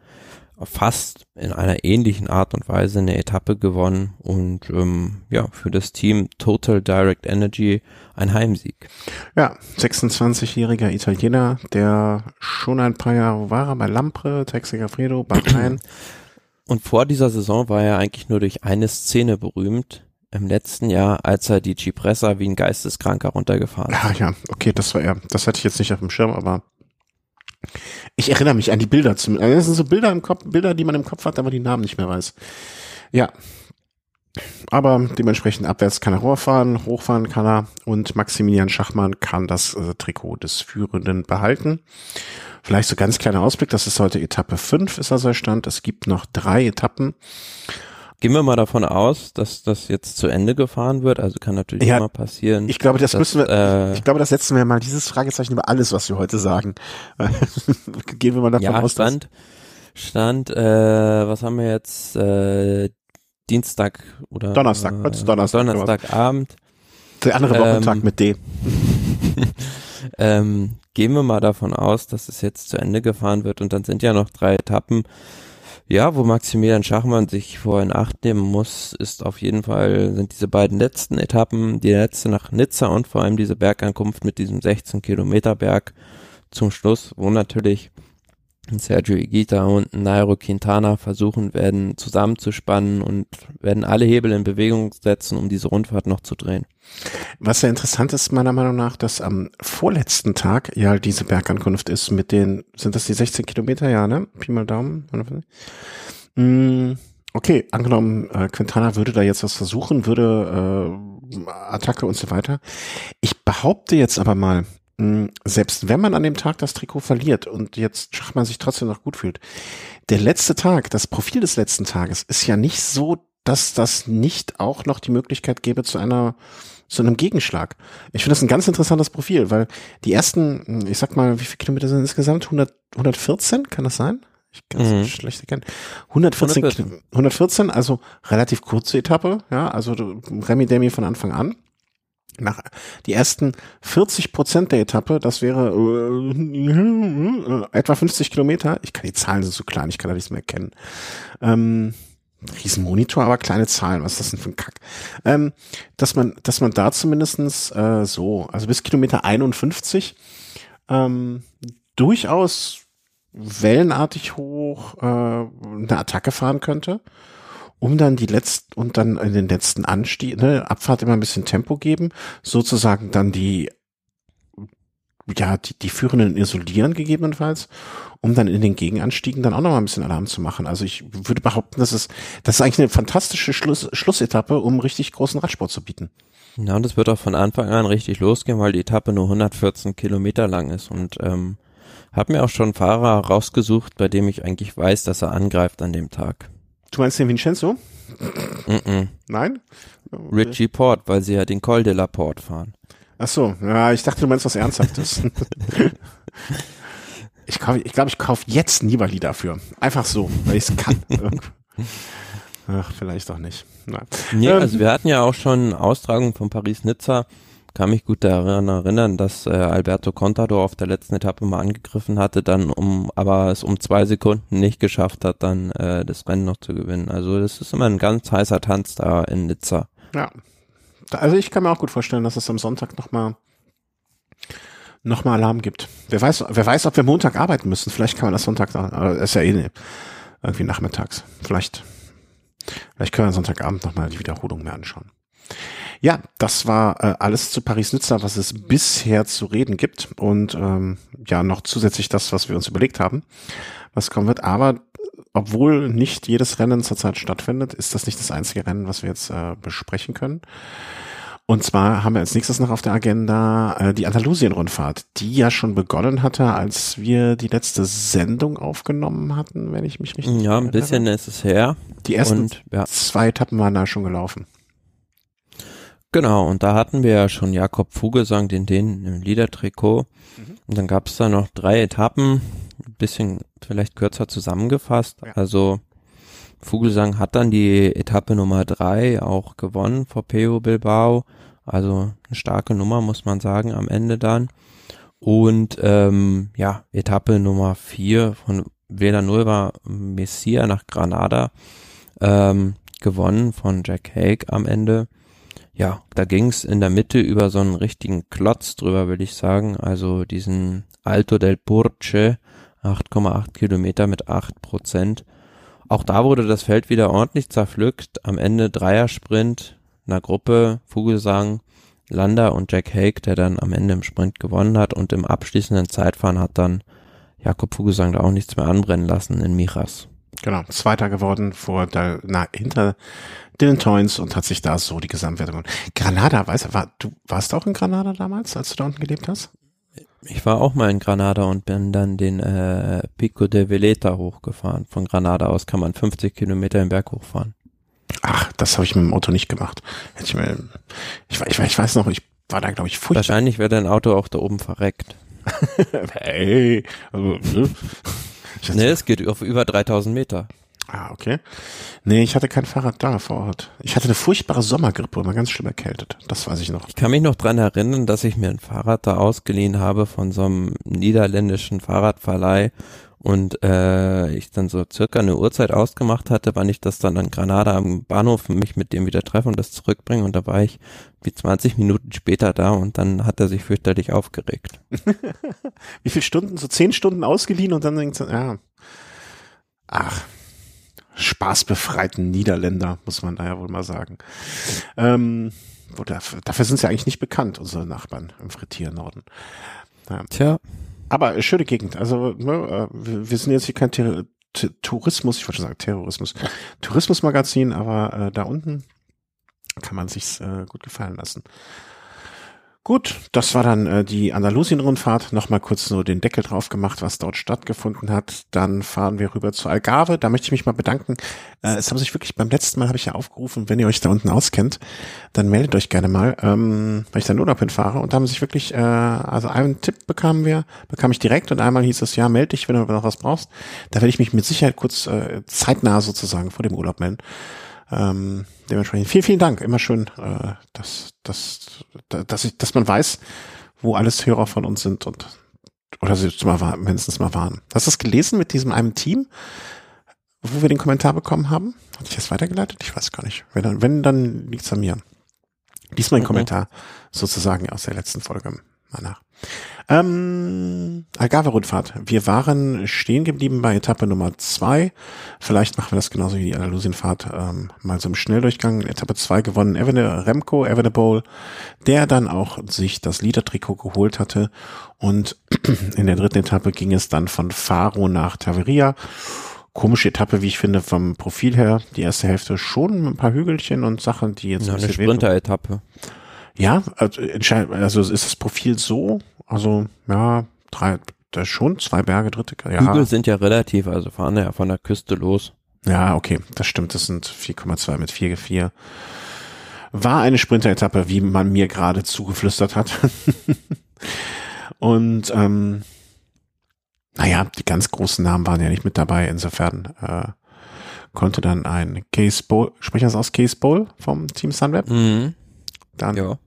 fast in einer ähnlichen Art und Weise eine Etappe gewonnen und ähm, ja, für das Team Total Direct Energy ein Heimsieg. Ja, 26-jähriger Italiener, der schon ein paar Jahre war bei Lampre, Texi Fredo, Bahrain. <clears throat> Und vor dieser Saison war er eigentlich nur durch eine Szene berühmt. Im letzten Jahr, als er die Cipressa wie ein Geisteskranker runtergefahren ist. Ja, ja, okay, das war er. Das hatte ich jetzt nicht auf dem Schirm, aber ich erinnere mich an die Bilder. Zum, also das sind so Bilder im Kopf, Bilder, die man im Kopf hat, aber die Namen nicht mehr weiß. Ja. Aber dementsprechend abwärts kann er hochfahren, hochfahren kann er und Maximilian Schachmann kann das äh, Trikot des Führenden behalten. Vielleicht so ganz kleiner Ausblick, das ist heute Etappe 5 ist also der Stand. Es gibt noch drei Etappen. Gehen wir mal davon aus, dass das jetzt zu Ende gefahren wird. Also kann natürlich ja, immer passieren. Ich glaube, das dass, müssen wir, äh, ich glaube, das setzen wir mal dieses Fragezeichen über alles, was wir heute sagen. <laughs> Gehen wir mal davon ja, aus. Stand, Stand, äh, was haben wir jetzt? Äh, Dienstag oder Donnerstag, äh, Donnerstag. Donnerstagabend. Der andere Wochentag ähm, mit D. <laughs> ähm, gehen wir mal davon aus, dass es jetzt zu Ende gefahren wird und dann sind ja noch drei Etappen. Ja, wo Maximilian Schachmann sich vor in Acht nehmen muss, ist auf jeden Fall, sind diese beiden letzten Etappen, die letzte nach Nizza und vor allem diese Bergankunft mit diesem 16 Kilometer Berg zum Schluss, wo natürlich Sergio Igita und Nairo Quintana versuchen werden zusammenzuspannen und werden alle Hebel in Bewegung setzen, um diese Rundfahrt noch zu drehen. Was sehr interessant ist meiner Meinung nach, dass am vorletzten Tag ja diese Bergankunft ist mit den, sind das die 16 Kilometer, ja, ne? Pi mal Daumen. Mm, okay, angenommen, äh, Quintana würde da jetzt was versuchen, würde äh, Attacke und so weiter. Ich behaupte jetzt aber mal, selbst wenn man an dem Tag das Trikot verliert und jetzt Schachmann sich trotzdem noch gut fühlt, der letzte Tag, das Profil des letzten Tages ist ja nicht so, dass das nicht auch noch die Möglichkeit gäbe zu einer zu einem Gegenschlag. Ich finde das ein ganz interessantes Profil, weil die ersten, hm, ich sag mal, wie viele Kilometer sind insgesamt? 100, 114, kann das sein? Ich kann es mhm. schlecht erkennen. 114, 114, 114, also relativ kurze Etappe, ja, also Remy Demi von Anfang an nach die ersten 40 Prozent der Etappe, das wäre äh, etwa 50 Kilometer. Ich kann die Zahlen sind so klein, ich kann da nichts mehr erkennen. Ähm, Riesenmonitor, aber kleine Zahlen. Was ist das denn für ein Kack? Ähm, dass man, dass man da zumindestens äh, so, also bis Kilometer 51 ähm, durchaus wellenartig hoch äh, eine Attacke fahren könnte, um dann die letzten und dann in den letzten Anstieg, ne, Abfahrt immer ein bisschen Tempo geben, sozusagen dann die ja, die, die Führenden isolieren gegebenenfalls, um dann in den Gegenanstiegen dann auch noch mal ein bisschen Alarm zu machen. Also ich würde behaupten, das ist, das ist eigentlich eine fantastische Schluss, Schlussetappe, um richtig großen Radsport zu bieten. Ja, und das wird auch von Anfang an richtig losgehen, weil die Etappe nur 114 Kilometer lang ist und ähm, habe mir auch schon Fahrer rausgesucht, bei dem ich eigentlich weiß, dass er angreift an dem Tag. Du meinst den Vincenzo? Mm -mm. Nein? Richie Port, weil sie ja den Col de la Porte fahren. Ach so, ja, ich dachte, du meinst was Ernsthaftes. <laughs> ich glaube, ich, glaub, ich kaufe jetzt Nibali dafür. Einfach so, weil ich es kann. <laughs> Ach, vielleicht auch nicht. Nein. Nee, Ähm, also wir hatten ja auch schon Austragung von Paris-Nizza. Kann mich gut daran erinnern, dass äh, Alberto Contador auf der letzten Etappe mal angegriffen hatte, dann um, aber es um zwei Sekunden nicht geschafft hat, dann äh, das Rennen noch zu gewinnen. Also das ist immer ein ganz heißer Tanz da in Nizza. Ja. Also ich kann mir auch gut vorstellen, dass es am Sonntag nochmal noch mal Alarm gibt. Wer weiß, wer weiß, ob wir Montag arbeiten müssen. Vielleicht kann man das Sonntag, äh, ist ja eh ne- irgendwie nachmittags. Vielleicht, vielleicht können wir Sonntagabend nochmal die Wiederholung mehr anschauen. Ja, das war äh, alles zu Paris-Nizza, was es bisher zu reden gibt. Und ähm, ja, noch zusätzlich das, was wir uns überlegt haben, was kommen wird. Aber obwohl nicht jedes Rennen zurzeit stattfindet, ist das nicht das einzige Rennen, was wir jetzt äh, besprechen können. Und zwar haben wir als nächstes noch auf der Agenda äh, die Andalusien-Rundfahrt, die ja schon begonnen hatte, als wir die letzte Sendung aufgenommen hatten, wenn ich mich richtig Ja, ein erinnere. bisschen ist es her. Die ersten Und ja, zwei Etappen waren da schon gelaufen. Genau. Und da hatten wir ja schon Jakob Vogelsang, den den im Liedertrikot. Mhm. Und dann gab es da noch drei Etappen, ein bisschen vielleicht kürzer zusammengefasst. Ja. Also Vogelsang hat dann die Etappe Nummer drei auch gewonnen vor Peo Bilbao. Also eine starke Nummer, muss man sagen, am Ende dann. Und ähm, ja, Etappe Nummer vier von Villanueva Messia nach Granada ähm, gewonnen von Jack Hague am Ende. Ja, da ging's in der Mitte über so einen richtigen Klotz drüber, will ich sagen. Also diesen Alto del Purce, 8,8 Kilometer mit 8 Prozent. Auch da wurde das Feld wieder ordentlich zerpflückt. Am Ende Dreiersprint, einer Gruppe, Vogelsang, Landa und Jack Hague, der dann am Ende im Sprint gewonnen hat und im abschließenden Zeitfahren hat dann Jakob Vogelsang da auch nichts mehr anbrennen lassen in Michas. Genau, Zweiter geworden vor da, na, hinter Dylan Toynes und hat sich da so die Gesamtwertung. Granada, weißt du, war, du warst auch in Granada damals, als du da unten gelebt hast? Ich war auch mal in Granada und bin dann den äh, Pico de Veleta hochgefahren. Von Granada aus kann man 50 Kilometer den Berg hochfahren. Ach, das habe ich mit dem Auto nicht gemacht. Hätte ich mir, ich, ich, ich weiß noch, ich war da, glaube ich, furchtbar. Wahrscheinlich wäre dein Auto auch da oben verreckt. <laughs> hey, also, ne? Ich hatte- Ne, es geht auf über 3000 Meter. Ah, okay. Nee, ich hatte kein Fahrrad da vor Ort. Ich hatte eine furchtbare Sommergrippe, immer ganz schlimm erkältet. Das weiß ich noch. Ich kann mich noch dran erinnern, dass ich mir ein Fahrrad da ausgeliehen habe von so einem niederländischen Fahrradverleih und äh, ich dann so circa eine Uhrzeit ausgemacht hatte, wann ich das dann an Granada am Bahnhof mich mit dem wieder treffe und das zurückbringe und da war ich wie 20 Minuten später da und dann hat er sich fürchterlich aufgeregt. <laughs> Wie viele Stunden? So zehn Stunden ausgeliehen und dann denkt ja. Ach, spaßbefreiten Niederländer, muss man da ja wohl mal sagen. Ähm, dafür, dafür sind sie eigentlich nicht bekannt, unsere Nachbarn im Frittier-Norden. Tja, Aber äh, schöne Gegend. Also ne, äh, wir sind jetzt hier kein Ter T Tourismus, ich wollte schon sagen Terrorismus, Tourismusmagazin, aber äh, da unten kann man sich's äh, gut gefallen lassen. Gut, das war dann äh, die Andalusien-Rundfahrt. Nochmal kurz nur den Deckel drauf gemacht, was dort stattgefunden hat. Dann fahren wir rüber zu Algarve. Da möchte ich mich mal bedanken. Äh, es haben sich wirklich beim letzten Mal habe ich ja aufgerufen, wenn ihr euch da unten auskennt, dann meldet euch gerne mal, ähm, weil ich da in Urlaub hinfahre. Und da haben sich wirklich, äh, also einen Tipp bekamen wir, bekam ich direkt und einmal hieß es, ja, melde dich, wenn du noch was brauchst. Da werde ich mich mit Sicherheit kurz äh, zeitnah sozusagen vor dem Urlaub melden. Ähm, dementsprechend vielen, vielen Dank. Immer schön, äh, dass, dass, dass, ich, dass man weiß, wo alles Hörer von uns sind und oder sie mal mindestens mal waren. Hast du das gelesen mit diesem einem Team, wo wir den Kommentar bekommen haben? Hatte ich das weitergeleitet? Ich weiß gar nicht. Wenn dann, wenn, dann liegt's an mir. Diesmal ein Mhm. Kommentar sozusagen aus der letzten Folge mal nach. Ähm, Algarve-Rundfahrt. Wir waren stehen geblieben bei Etappe Nummer zwei. Vielleicht machen wir das genauso wie die Andalusienfahrt ähm, mal so im Schnelldurchgang. Etappe zwei gewonnen Evene, Remco Evenepoel, der dann auch sich das Leader-Trikot geholt hatte. Und <clears throat> in der dritten Etappe ging es dann von Faro nach Taveria. Komische Etappe, wie ich finde, vom Profil her. Die erste Hälfte schon ein paar Hügelchen und Sachen, die jetzt... Ja, eine Sprinter-Etappe. Ja, also, also ist das Profil so, also ja, drei, da schon zwei Berge, dritte. Ja. Hügel sind ja relativ, also fahren ja von der Küste los. Ja, okay, das stimmt, das sind 4,2 mit 4,4. War eine Sprinter-Etappe, wie man mir gerade zugeflüstert hat. <laughs> Und ähm, naja, die ganz großen Namen waren ja nicht mit dabei, insofern äh, konnte dann ein Case Bowl, sprechen das aus, Case Bowl vom Team Sunweb? Mhm. Dann ja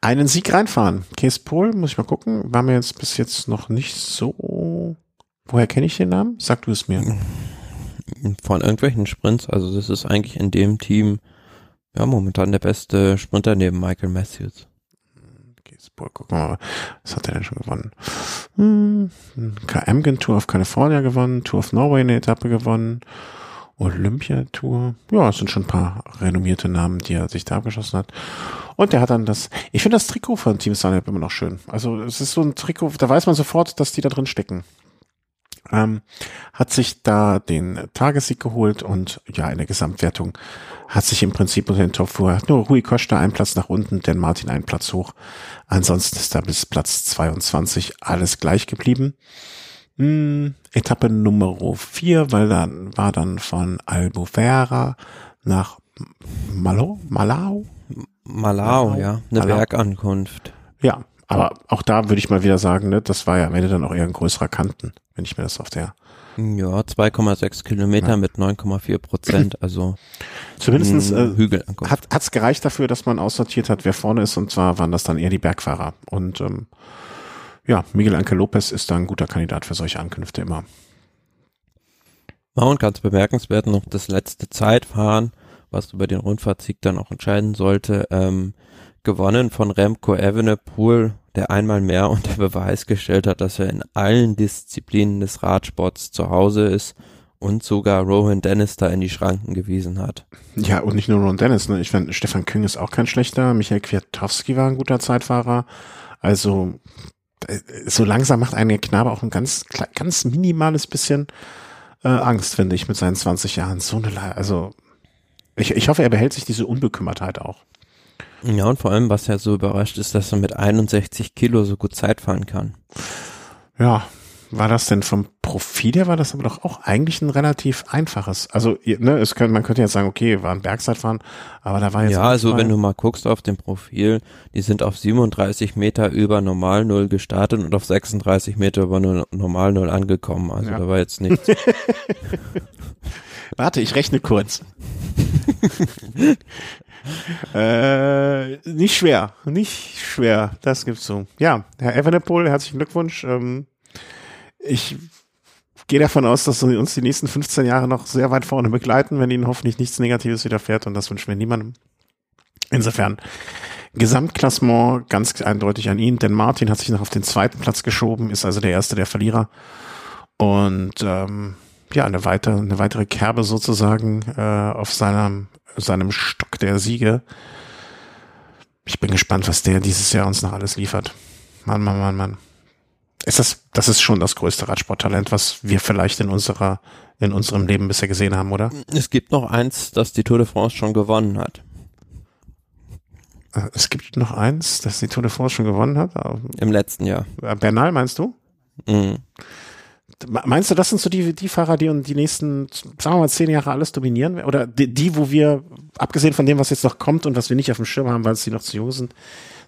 einen Sieg reinfahren. Case Pol, muss ich mal gucken, war mir jetzt bis jetzt noch nicht so. Woher kenne ich den Namen? Sag du es mir. Von irgendwelchen Sprints, also das ist eigentlich in dem Team ja momentan der beste Sprinter neben Michael Matthews. Case Pol, gucken wir mal, was hat er denn schon gewonnen? Hm, KM Tour of California gewonnen, Tour of Norway eine Etappe gewonnen. Olympiatour. Ja, es sind schon ein paar renommierte Namen, die er sich da abgeschossen hat. Und der hat dann das, ich finde das Trikot von Team Sunweb immer noch schön. Also es ist so ein Trikot, da weiß man sofort, dass die da drin stecken. Ähm, hat sich da den Tagessieg geholt und ja, in der Gesamtwertung hat sich im Prinzip unter den Top vor nur Rui Costa einen Platz nach unten, denn Martin einen Platz hoch. Ansonsten ist da bis Platz 22 alles gleich geblieben. Hm, Etappe Nummer 4, weil dann war dann von Albufera nach Malo, Malau? Malau, ja, eine Malau. Bergankunft. Ja, aber auch da würde ich mal wieder sagen, ne, das war ja am Ende dann auch eher ein größerer Kanten, wenn ich mir das auf der ja, 2,6 Kilometer ja. mit 9,4 Prozent, also <laughs> zumindestens äh, Hügel hat hat's gereicht dafür, dass man aussortiert hat, wer vorne ist und zwar waren das dann eher die Bergfahrer und ähm, ja, Miguel Anke Lopez ist da ein guter Kandidat für solche Ankünfte immer. Ja, und ganz bemerkenswert noch das letzte Zeitfahren, was über den Rundfahrtsieg dann auch entscheiden sollte, ähm, gewonnen von Remco Evenepoel, der einmal mehr <laughs> unter Beweis gestellt hat, dass er in allen Disziplinen des Radsports zu Hause ist und sogar Rowan Dennis da in die Schranken gewiesen hat. Ja, und nicht nur Rowan Dennis, ne? Ich finde, Stefan Küng ist auch kein schlechter, Michael Kwiatowski war ein guter Zeitfahrer. Also so langsam macht ein Knabe auch ein ganz, ganz minimales bisschen äh, Angst, finde ich, mit seinen 20 Jahren. So eine, also ich, ich hoffe, er behält sich diese Unbekümmertheit auch. Ja, und vor allem, was ja so überrascht ist, dass er mit 61 Kilo so gut Zeit fahren kann. Ja, war das denn vom Profil her, war das aber doch auch eigentlich ein relativ einfaches. Also, ne, es könnte, man könnte jetzt sagen, okay, war ein Bergzeitfahren, aber da war jetzt. Ja, also wenn du mal guckst auf dem Profil, die sind auf 37 Meter über Normal Null gestartet und auf 36 Meter über Normal Null angekommen. Also ja. da war jetzt nichts. <laughs> Warte, ich rechne kurz. <laughs> äh, nicht schwer, nicht schwer, das gibt's so. Ja, Herr Evenepoel, herzlichen Glückwunsch. Ähm, ich gehe davon aus, dass sie uns die nächsten 15 Jahre noch sehr weit vorne begleiten, wenn ihnen hoffentlich nichts Negatives widerfährt und das wünschen wir niemandem. Insofern, Gesamtklassement ganz eindeutig an ihn, denn Martin hat sich noch auf den zweiten Platz geschoben, ist also der erste der Verlierer. Und ähm, ja, eine weitere, eine weitere Kerbe sozusagen äh, auf seinem, seinem Stock der Siege. Ich bin gespannt, was der dieses Jahr uns noch alles liefert. Mann, Mann, Mann, Mann ist das, das ist schon das größte Radsporttalent, was wir vielleicht in unserer, in unserem Leben bisher gesehen haben, oder? Es gibt noch eins, das die Tour de France schon gewonnen hat. Äh, es gibt noch eins, das die Tour de France schon gewonnen hat? Im letzten Jahr. Äh, Bernal meinst du? Mhm. Meinst du, das sind so die, die Fahrer, die und die nächsten, sagen wir mal, zehn Jahre alles dominieren? Oder die, die, wo wir, abgesehen von dem, was jetzt noch kommt und was wir nicht auf dem Schirm haben, weil sie noch zu jung sind,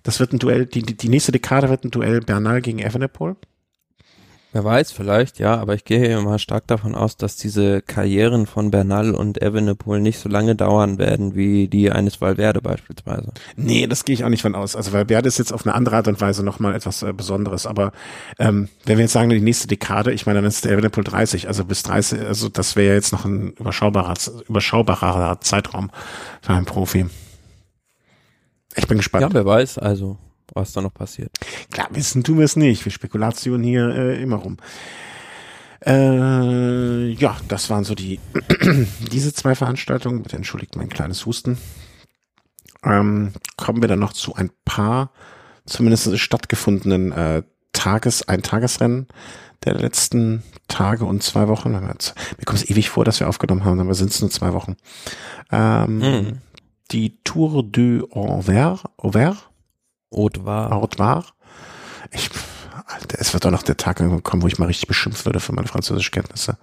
das wird ein Duell, die, die nächste Dekade wird ein Duell Bernal gegen Evenepoel? Wer weiß, vielleicht, ja, aber ich gehe mal stark davon aus, dass diese Karrieren von Bernal und Evenepoel nicht so lange dauern werden wie die eines Valverde beispielsweise. Nee, das gehe ich auch nicht von aus. Also Valverde ist jetzt auf eine andere Art und Weise nochmal etwas äh, Besonderes. Aber ähm, wenn wir jetzt sagen, die nächste Dekade, ich meine, dann ist der Evenepoel 30, also bis 30, also das wäre jetzt noch ein überschaubarer, überschaubarer Zeitraum für einen Profi. Ich bin gespannt. Ja, wer weiß, also was da noch passiert. Klar, wissen tun wir es nicht. Wir Spekulationen hier äh, immer rum. Äh, ja, das waren so die <clears throat> diese zwei Veranstaltungen. Bitte entschuldigt mein kleines Husten. Ähm, kommen wir dann noch zu ein paar, zumindest stattgefundenen äh, Tages, ein Tagesrennen der letzten Tage und zwei Wochen. Mir kommt es ewig vor, dass wir aufgenommen haben, aber sind es nur zwei Wochen. Ähm, mhm. Die Tour du Anvers, Auvers? Haute-Var. Haute-Var. Ich, Alter, es wird doch noch der Tag kommen, wo ich mal richtig beschimpft würde für meine Französischkenntnisse.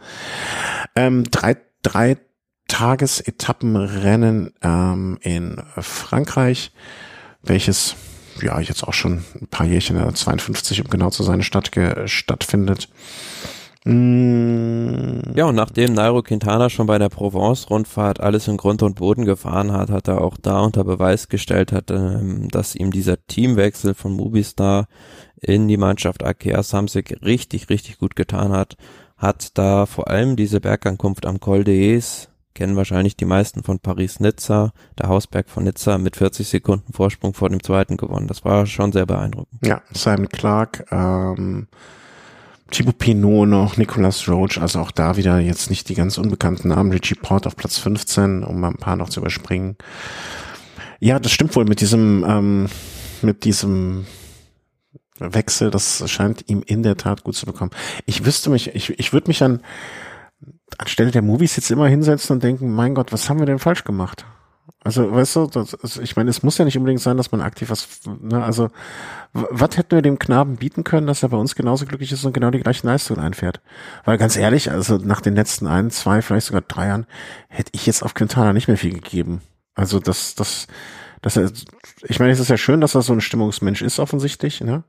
Ähm, drei, drei Tagesetappenrennen ähm, in Frankreich, welches ja jetzt auch schon ein paar Jährchen, 52 um genau zu sein, statt, stattfindet. Mm. Ja, und nachdem Nairo Quintana schon bei der Provence-Rundfahrt alles in Grund und Boden gefahren hat, hat er auch da unter Beweis gestellt, hat, ähm, dass ihm dieser Teamwechsel von Movistar in die Mannschaft Akea Samsic richtig, richtig gut getan hat. Hat da vor allem diese Bergankunft am Col d'Es kennen wahrscheinlich die meisten von Paris-Nizza, der Hausberg von Nizza mit 40 Sekunden Vorsprung vor dem zweiten gewonnen. Das war schon sehr beeindruckend. Ja, Simon Clark, ähm, Thibaut Pinot noch, Nicolas Roach, also auch da wieder jetzt nicht die ganz unbekannten Namen. Richie Port auf Platz 15, um mal ein paar noch zu überspringen. Ja, das stimmt wohl mit diesem, ähm, mit diesem Wechsel, das scheint ihm in der Tat gut zu bekommen. Ich wüsste mich, ich, ich würde mich an, anstelle der Movies jetzt immer hinsetzen und denken, mein Gott, was haben wir denn falsch gemacht? Also, weißt du, das, also ich meine, es muss ja nicht unbedingt sein, dass man aktiv was, ne, also, was hätten wir dem Knaben bieten können, dass er bei uns genauso glücklich ist und genau die gleichen Leistungen einfährt? Weil ganz ehrlich, also nach den letzten ein, zwei, vielleicht sogar drei Jahren, hätte ich jetzt auf Quintana nicht mehr viel gegeben. Also das, das, das, ich meine, es ist ja schön, dass er so ein Stimmungsmensch ist, offensichtlich, ne?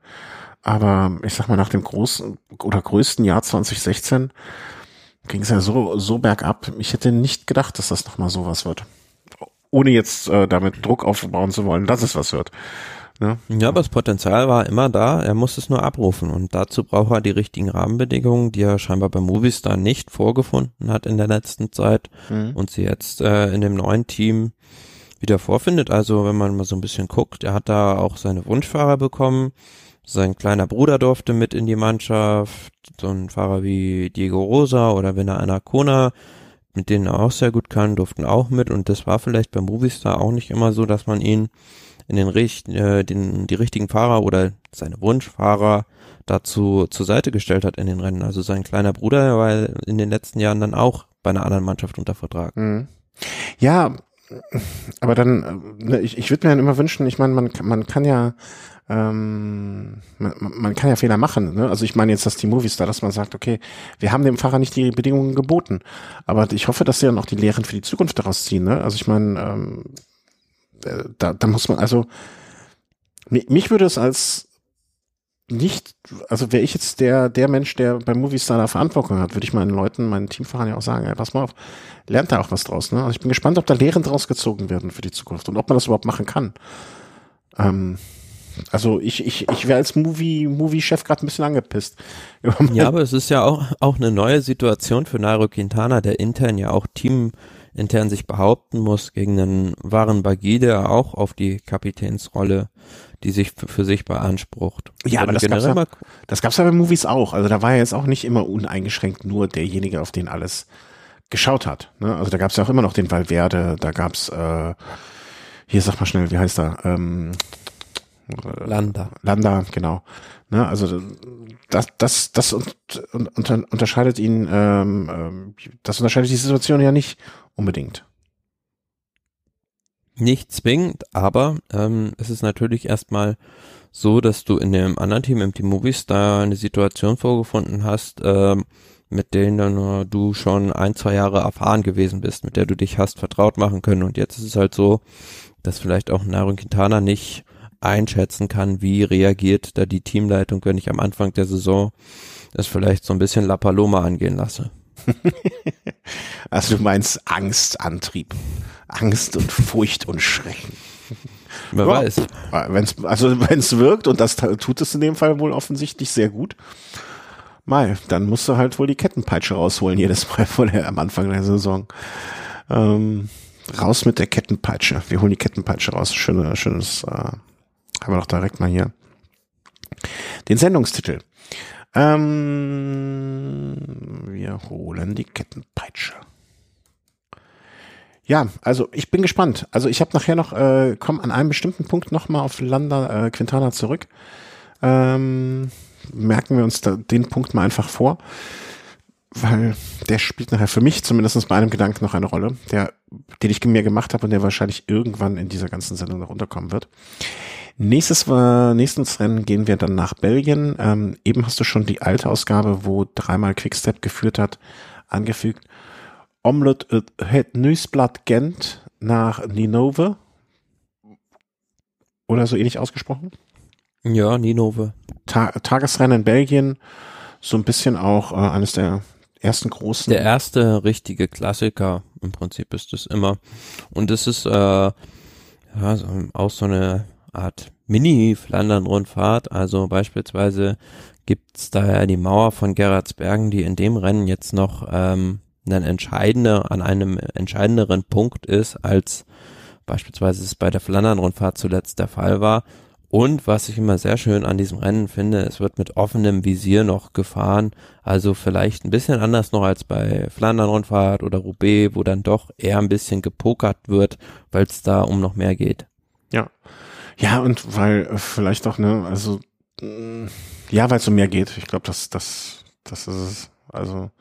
Aber ich sag mal, nach dem großen oder größten Jahr 2016, ging es ja so, so bergab. Ich hätte nicht gedacht, dass das nochmal sowas wird. Ohne jetzt äh, damit Druck aufbauen zu wollen, dass es was wird. Ja. ja, aber das Potenzial war immer da, er muss es nur abrufen und dazu braucht er die richtigen Rahmenbedingungen, die er scheinbar bei Movistar nicht vorgefunden hat in der letzten Zeit mhm. und sie jetzt äh, in dem neuen Team wieder vorfindet. Also wenn man mal so ein bisschen guckt, er hat da auch seine Wunschfahrer bekommen, sein kleiner Bruder durfte mit in die Mannschaft, so ein Fahrer wie Diego Rosa oder Winner Anacona, mit denen er auch sehr gut kann, durften auch mit und das war vielleicht beim Movistar auch nicht immer so, dass man ihn in den, äh, den die richtigen Fahrer oder seine Wunschfahrer dazu zur Seite gestellt hat in den Rennen. Also sein kleiner Bruder war in den letzten Jahren dann auch bei einer anderen Mannschaft unter Vertrag. Mhm. Ja, aber dann, ne, ich, ich würde mir dann immer wünschen, ich meine, man, man kann ja ähm, man, man kann ja Fehler machen. Ne? Also ich meine jetzt das Team Movies da, dass man sagt, okay, wir haben dem Fahrer nicht die Bedingungen geboten, aber ich hoffe, dass sie dann auch die Lehren für die Zukunft daraus ziehen. Ne? Also ich meine, ähm, äh, da, da muss man also mich würde es als nicht, also wäre ich jetzt der, der Mensch, der beim Movistar da Verantwortung hat, würde ich meinen Leuten, meinen Teamfahrern ja auch sagen, ey, pass mal auf, lernt da auch was draus. Ne? Also ich bin gespannt, ob da Lehren draus gezogen werden für die Zukunft und ob man das überhaupt machen kann. Ähm, also ich, ich, ich wäre als Movie, Movie-Chef gerade ein bisschen angepisst. <laughs> Ja, aber es ist ja auch, auch eine neue Situation für Nairo Quintana, der intern ja auch teamintern sich behaupten muss gegen einen wahren Bagui, der auch auf die Kapitänsrolle, die sich für sich beansprucht. Ja, aber das gab's, ja, das gab's ja bei Movies auch. Also da war er jetzt auch nicht immer uneingeschränkt nur derjenige, auf den alles geschaut hat. Ne? Also da gab's ja auch immer noch den Valverde, da gab's äh, hier sag mal schnell, wie heißt er? Ähm, Landa. Landa, genau. Ne, also das, das, das unter, unterscheidet ihn, ähm, ähm, das unterscheidet die Situation ja nicht unbedingt. Nicht zwingend, aber ähm, es ist natürlich erstmal so, dass du in dem anderen Team, im Team Movies, da eine Situation vorgefunden hast, ähm, mit denen du schon ein, zwei Jahre erfahren gewesen bist, mit der du dich hast vertraut machen können. Und jetzt ist es halt so, dass vielleicht auch Naru Quintana nicht einschätzen kann, wie reagiert da die Teamleitung, wenn ich am Anfang der Saison das vielleicht so ein bisschen La Paloma angehen lasse. <laughs> also du meinst Angstantrieb. Angst und Furcht und Schrecken. <laughs> Wer ja, weiß. Wenn's, also wenn es wirkt, und das tut es in dem Fall wohl offensichtlich sehr gut, mal, dann musst du halt wohl die Kettenpeitsche rausholen jedes Mal vor der, am Anfang der Saison. Ähm, raus mit der Kettenpeitsche. Wir holen die Kettenpeitsche raus. Schöne, schönes äh, Haben wir doch direkt mal hier den Sendungstitel. Ähm, wir holen die Kettenpeitsche. Ja, also ich bin gespannt. Also ich habe nachher noch, äh, komme an einem bestimmten Punkt nochmal auf Landa äh, Quintana zurück. Ähm, merken wir uns da den Punkt mal einfach vor, weil der spielt nachher für mich zumindest bei einem Gedanken noch eine Rolle, der, den ich mir gemacht habe und der wahrscheinlich irgendwann in dieser ganzen Sendung noch unterkommen wird. Nächstes, äh, nächstes Rennen gehen wir dann nach Belgien. Ähm, eben hast du schon die alte Ausgabe, wo dreimal Quickstep geführt hat, angefügt. Omlet het Nieuwsblad Gent nach Ninove. Oder so ähnlich ausgesprochen? Ja, Ninove. Ta Tagesrennen in Belgien, so ein bisschen auch äh, eines der ersten großen. Der erste richtige Klassiker, im Prinzip ist es immer. Und es ist äh, ja, so, auch so eine Art Mini-Flandern-Rundfahrt. Also beispielsweise gibt's da ja die Mauer von Gerardsbergen, die in dem Rennen jetzt noch ähm, ein entscheidender, an einem entscheidenderen Punkt ist, als beispielsweise es bei der Flandern-Rundfahrt zuletzt der Fall war. Und was ich immer sehr schön an diesem Rennen finde, es wird mit offenem Visier noch gefahren. Also vielleicht ein bisschen anders noch als bei Flandern-Rundfahrt oder Roubaix, wo dann doch eher ein bisschen gepokert wird, weil es da um noch mehr geht. Ja. Ja, und weil vielleicht auch, ne, also, mm, ja, weil es um mehr geht. Ich glaube, das, das, das ist es. Also,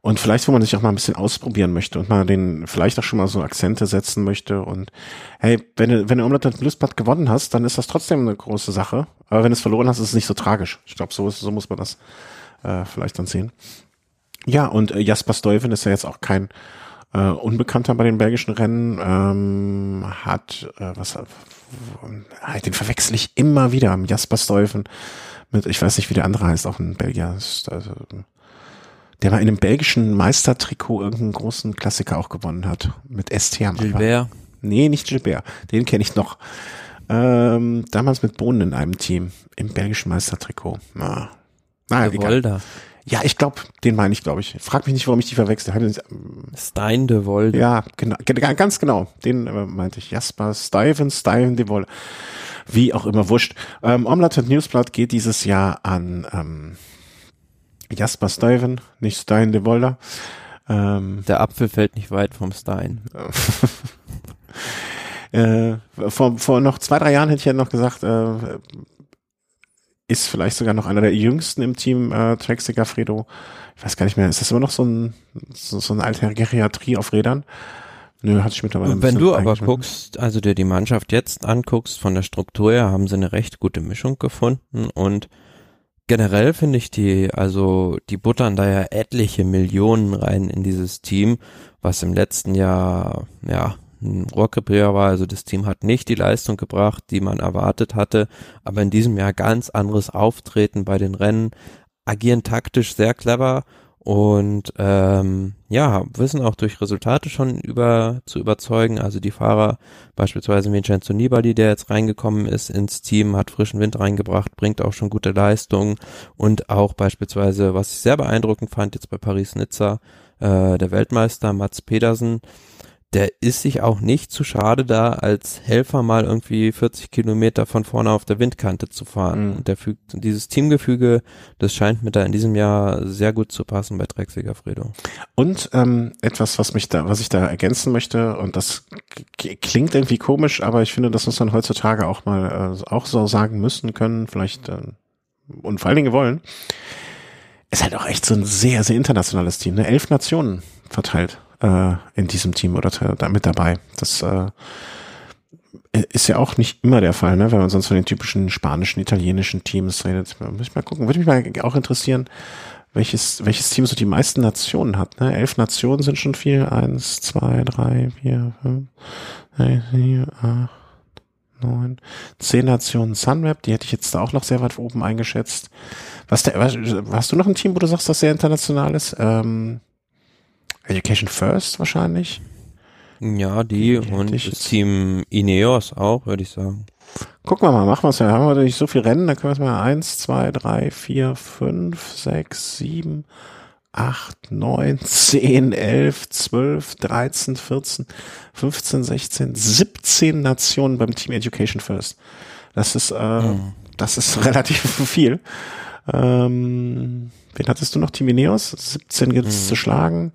und vielleicht, wo man sich auch mal ein bisschen ausprobieren möchte und mal den, vielleicht auch schon mal so Akzente setzen möchte und hey, wenn du, wenn du Omelette und Bluesblatt gewonnen hast, dann ist das trotzdem eine große Sache. Aber wenn du es verloren hast, ist es nicht so tragisch. Ich glaube, so ist, so muss man das äh, vielleicht dann sehen. Ja, und äh, Jasper Stuyven ist ja jetzt auch kein äh, Unbekannter bei den belgischen Rennen, ähm, hat, äh, was, äh, den verwechsel ich immer wieder, Jasper Stuyven mit, ich weiß nicht, wie der andere heißt, auch ein Belgier, ist, also, der mal in einem belgischen Meistertrikot irgendeinen großen Klassiker auch gewonnen hat. Mit ST am Gilbert? Nee, nicht Gilbert. Den kenne ich noch. Ähm, damals mit Bohnen in einem Team. Im belgischen Meistertrikot. Na, naja, De Volder. Ja, ich glaube, den meine ich, glaube ich. Frag mich nicht, warum ich die verwechsel. Stein de Volder. Ja, genau, ganz genau. Den äh, meinte ich. Jasper Steven, Steven de Volder. Wie auch immer, wurscht. Ähm, Omelette Newsblatt geht dieses Jahr an ähm, Jasper Steven, nicht Stein de Volder. Ähm, Der Apfel fällt nicht weit vom Stein. <laughs> äh, vor, vor noch zwei, drei Jahren hätte ich ja noch gesagt, äh, ist vielleicht sogar noch einer der jüngsten im Team, äh, Trek Fredo. Ich weiß gar nicht mehr, ist das immer noch so ein, so, so eine alte Geriatrie auf Rädern? Nö, hatte ich mittlerweile. Wenn du aber guckst, also dir die Mannschaft jetzt anguckst, von der Struktur her haben sie eine recht gute Mischung gefunden und generell finde ich die, also die buttern da ja etliche Millionen rein in dieses Team, was im letzten Jahr, ja, ein Rohrkrepierer war. Also das Team hat nicht die Leistung gebracht, die man erwartet hatte, aber in diesem Jahr ganz anderes Auftreten bei den Rennen, agieren taktisch sehr clever und ähm, ja, wissen auch durch Resultate schon über zu überzeugen. Also die Fahrer, beispielsweise Vincenzo Nibali, der jetzt reingekommen ist ins Team, hat frischen Wind reingebracht, bringt auch schon gute Leistungen und auch beispielsweise, was ich sehr beeindruckend fand, jetzt bei Paris-Nizza, äh, der Weltmeister Mats Pedersen, der ist sich auch nicht zu schade da, als Helfer mal irgendwie 40 Kilometer von vorne auf der Windkante zu fahren. Mhm. Und der fügt, dieses Teamgefüge, das scheint mir da in diesem Jahr sehr gut zu passen bei Drecksiger Fredo. Und ähm, etwas, was mich da, was ich da ergänzen möchte, und das klingt irgendwie komisch, aber ich finde, das muss man heutzutage auch mal äh, auch so sagen müssen können, vielleicht äh, und vor allen Dingen wollen. Ist halt auch echt so ein sehr, sehr internationales Team, ne? Elf Nationen verteilt äh, in diesem Team oder da mit dabei. Das äh, ist ja auch nicht immer der Fall, ne? wenn man sonst von den typischen spanischen, italienischen Teams redet. Muss ich mal gucken. Würde mich mal auch interessieren, welches, welches Team so die meisten Nationen hat. Ne? Elf Nationen sind schon viel. Eins, zwei, drei, vier, fünf, sechs, sieben, acht, neun, zehn Nationen Sunweb. Die hätte ich jetzt da auch noch sehr weit oben eingeschätzt. Was der, hast du noch ein Team, wo du sagst, das sehr international ist? Ähm, Education First wahrscheinlich. Ja, die und das Team Ineos auch, würde ich sagen. Gucken wir mal, machen wir es ja. Haben wir nicht so viel Rennen, dann können wir es mal eins, zwei, drei, vier, fünf, sechs, sieben, acht, neun, <laughs> zehn, elf, zwölf, dreizehn, vierzehn, fünfzehn, sechzehn, siebzehn Nationen beim Team Education First. Das ist, äh, mhm. das ist <laughs> relativ viel. Ähm, wen hattest du noch? Timineos? 17 gibt's mhm. zu schlagen.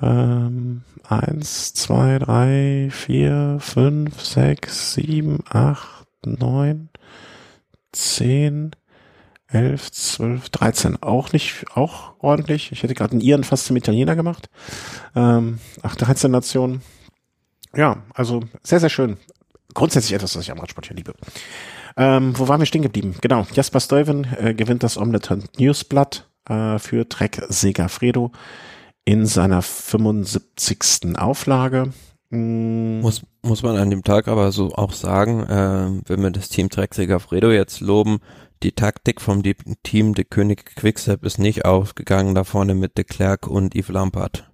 Ähm, eins, zwei, drei, vier, fünf, sechs, sieben, acht, neun, zehn, elf, zwölf, dreizehn. Auch nicht, auch ordentlich. Ich hätte gerade einen Iren fast zum Italiener gemacht. Ähm, ach, 13 Nationen. Ja, also sehr, sehr schön. Grundsätzlich etwas, was ich am Radsport hier liebe. Ähm, wo waren wir stehen geblieben? Genau, Jasper Stuyven äh, gewinnt das Omelette Newsblatt äh, für Trek Segafredo in seiner 75. Auflage. Mm. Muss, muss man an dem Tag aber so auch sagen, äh, wenn wir das Team Trek Segafredo jetzt loben, die Taktik vom Team de König Quickstep ist nicht ausgegangen da vorne mit de Klerk und Yves Lampard.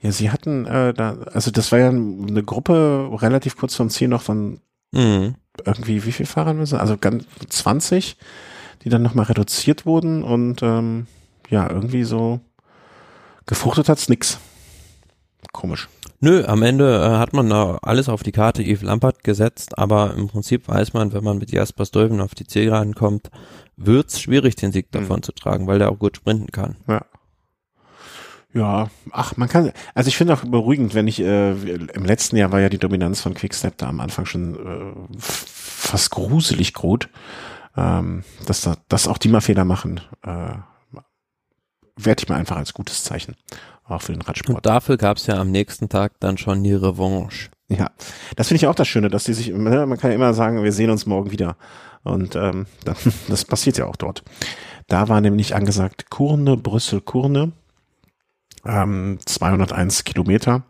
Ja, sie hatten äh, da, also das war ja eine Gruppe relativ kurz vom Ziel noch von mhm. irgendwie wie viel Fahrern müssen? Also ganz 20, die dann nochmal reduziert wurden und ähm, ja, irgendwie so gefruchtet hat's nix. Komisch. Nö, am Ende äh, hat man da alles auf die Karte Yves Lampert gesetzt, aber im Prinzip weiß man, wenn man mit Jasper Stuyven auf die Zielgeraden kommt, wird's schwierig, den Sieg mhm. davon mhm. zu tragen, weil der auch gut sprinten kann. Ja. Ja, ach, man kann, also ich finde auch beruhigend, wenn ich, äh, im letzten Jahr war ja die Dominanz von Quickstep da am Anfang schon äh, fast gruselig gut, ähm, dass da, dass auch die mal Fehler machen, äh, werde ich mal einfach als gutes Zeichen, auch für den Radsport. Und dafür gab es ja am nächsten Tag dann schon die Revanche. Ja, das finde ich auch das Schöne, dass die sich, ne, man kann ja immer sagen, wir sehen uns morgen wieder. Und ähm, <laughs> das passiert ja auch dort. Da war nämlich angesagt Kurne, Brüssel, Kurne ähm, 201 Kilometer.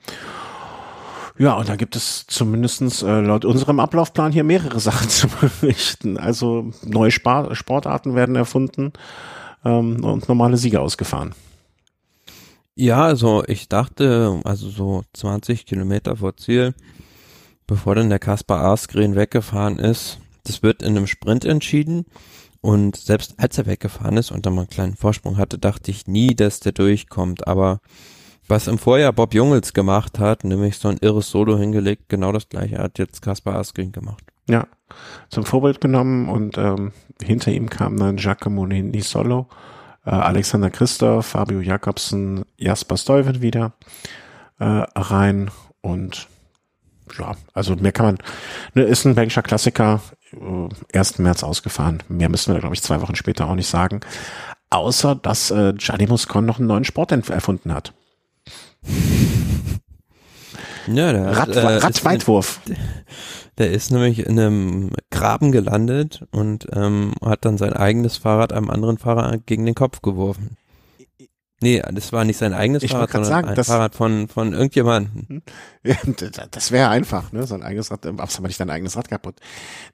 Ja, und da gibt es zumindestens äh, laut unserem Ablaufplan hier mehrere <laughs> Sachen zu berichten. Also neue Spar Sportarten werden erfunden ähm, und normale Sieger ausgefahren. Ja, also ich dachte, also so 20 Kilometer vor Ziel, bevor dann der Kaspar Askren weggefahren ist, das wird in einem Sprint entschieden. Und selbst als er weggefahren ist und dann mal einen kleinen Vorsprung hatte, dachte ich nie, dass der durchkommt. Aber was im Vorjahr Bob Jungels gemacht hat, nämlich so ein irres Solo hingelegt, genau das gleiche hat jetzt Kaspar Asgreen gemacht. Ja, zum Vorbild genommen und ähm, hinter ihm kam dann Giacomo Nisolo, äh, Alexander Christoph, Fabio Jakobsen, Jasper Stuyven wieder äh, rein und ja, also mehr kann man, ne, ist ein Bankscher Klassiker, äh, 1. März ausgefahren. Mehr müssen wir, glaube ich, zwei Wochen später auch nicht sagen. Außer, dass äh, Gianni Muscon noch einen neuen Sport erfunden hat. Ja, der Rad, äh, Radweitwurf. Der, ist nämlich in einem Graben gelandet und ähm, hat dann sein eigenes Fahrrad einem anderen Fahrer gegen den Kopf geworfen. Nee, das war nicht sein eigenes ich Fahrrad, sondern sagen, ein Fahrrad von, von irgendjemandem. Ja, das wäre einfach, ne? So ein eigenes Rad, ähm, was aber nicht dein eigenes Rad kaputt.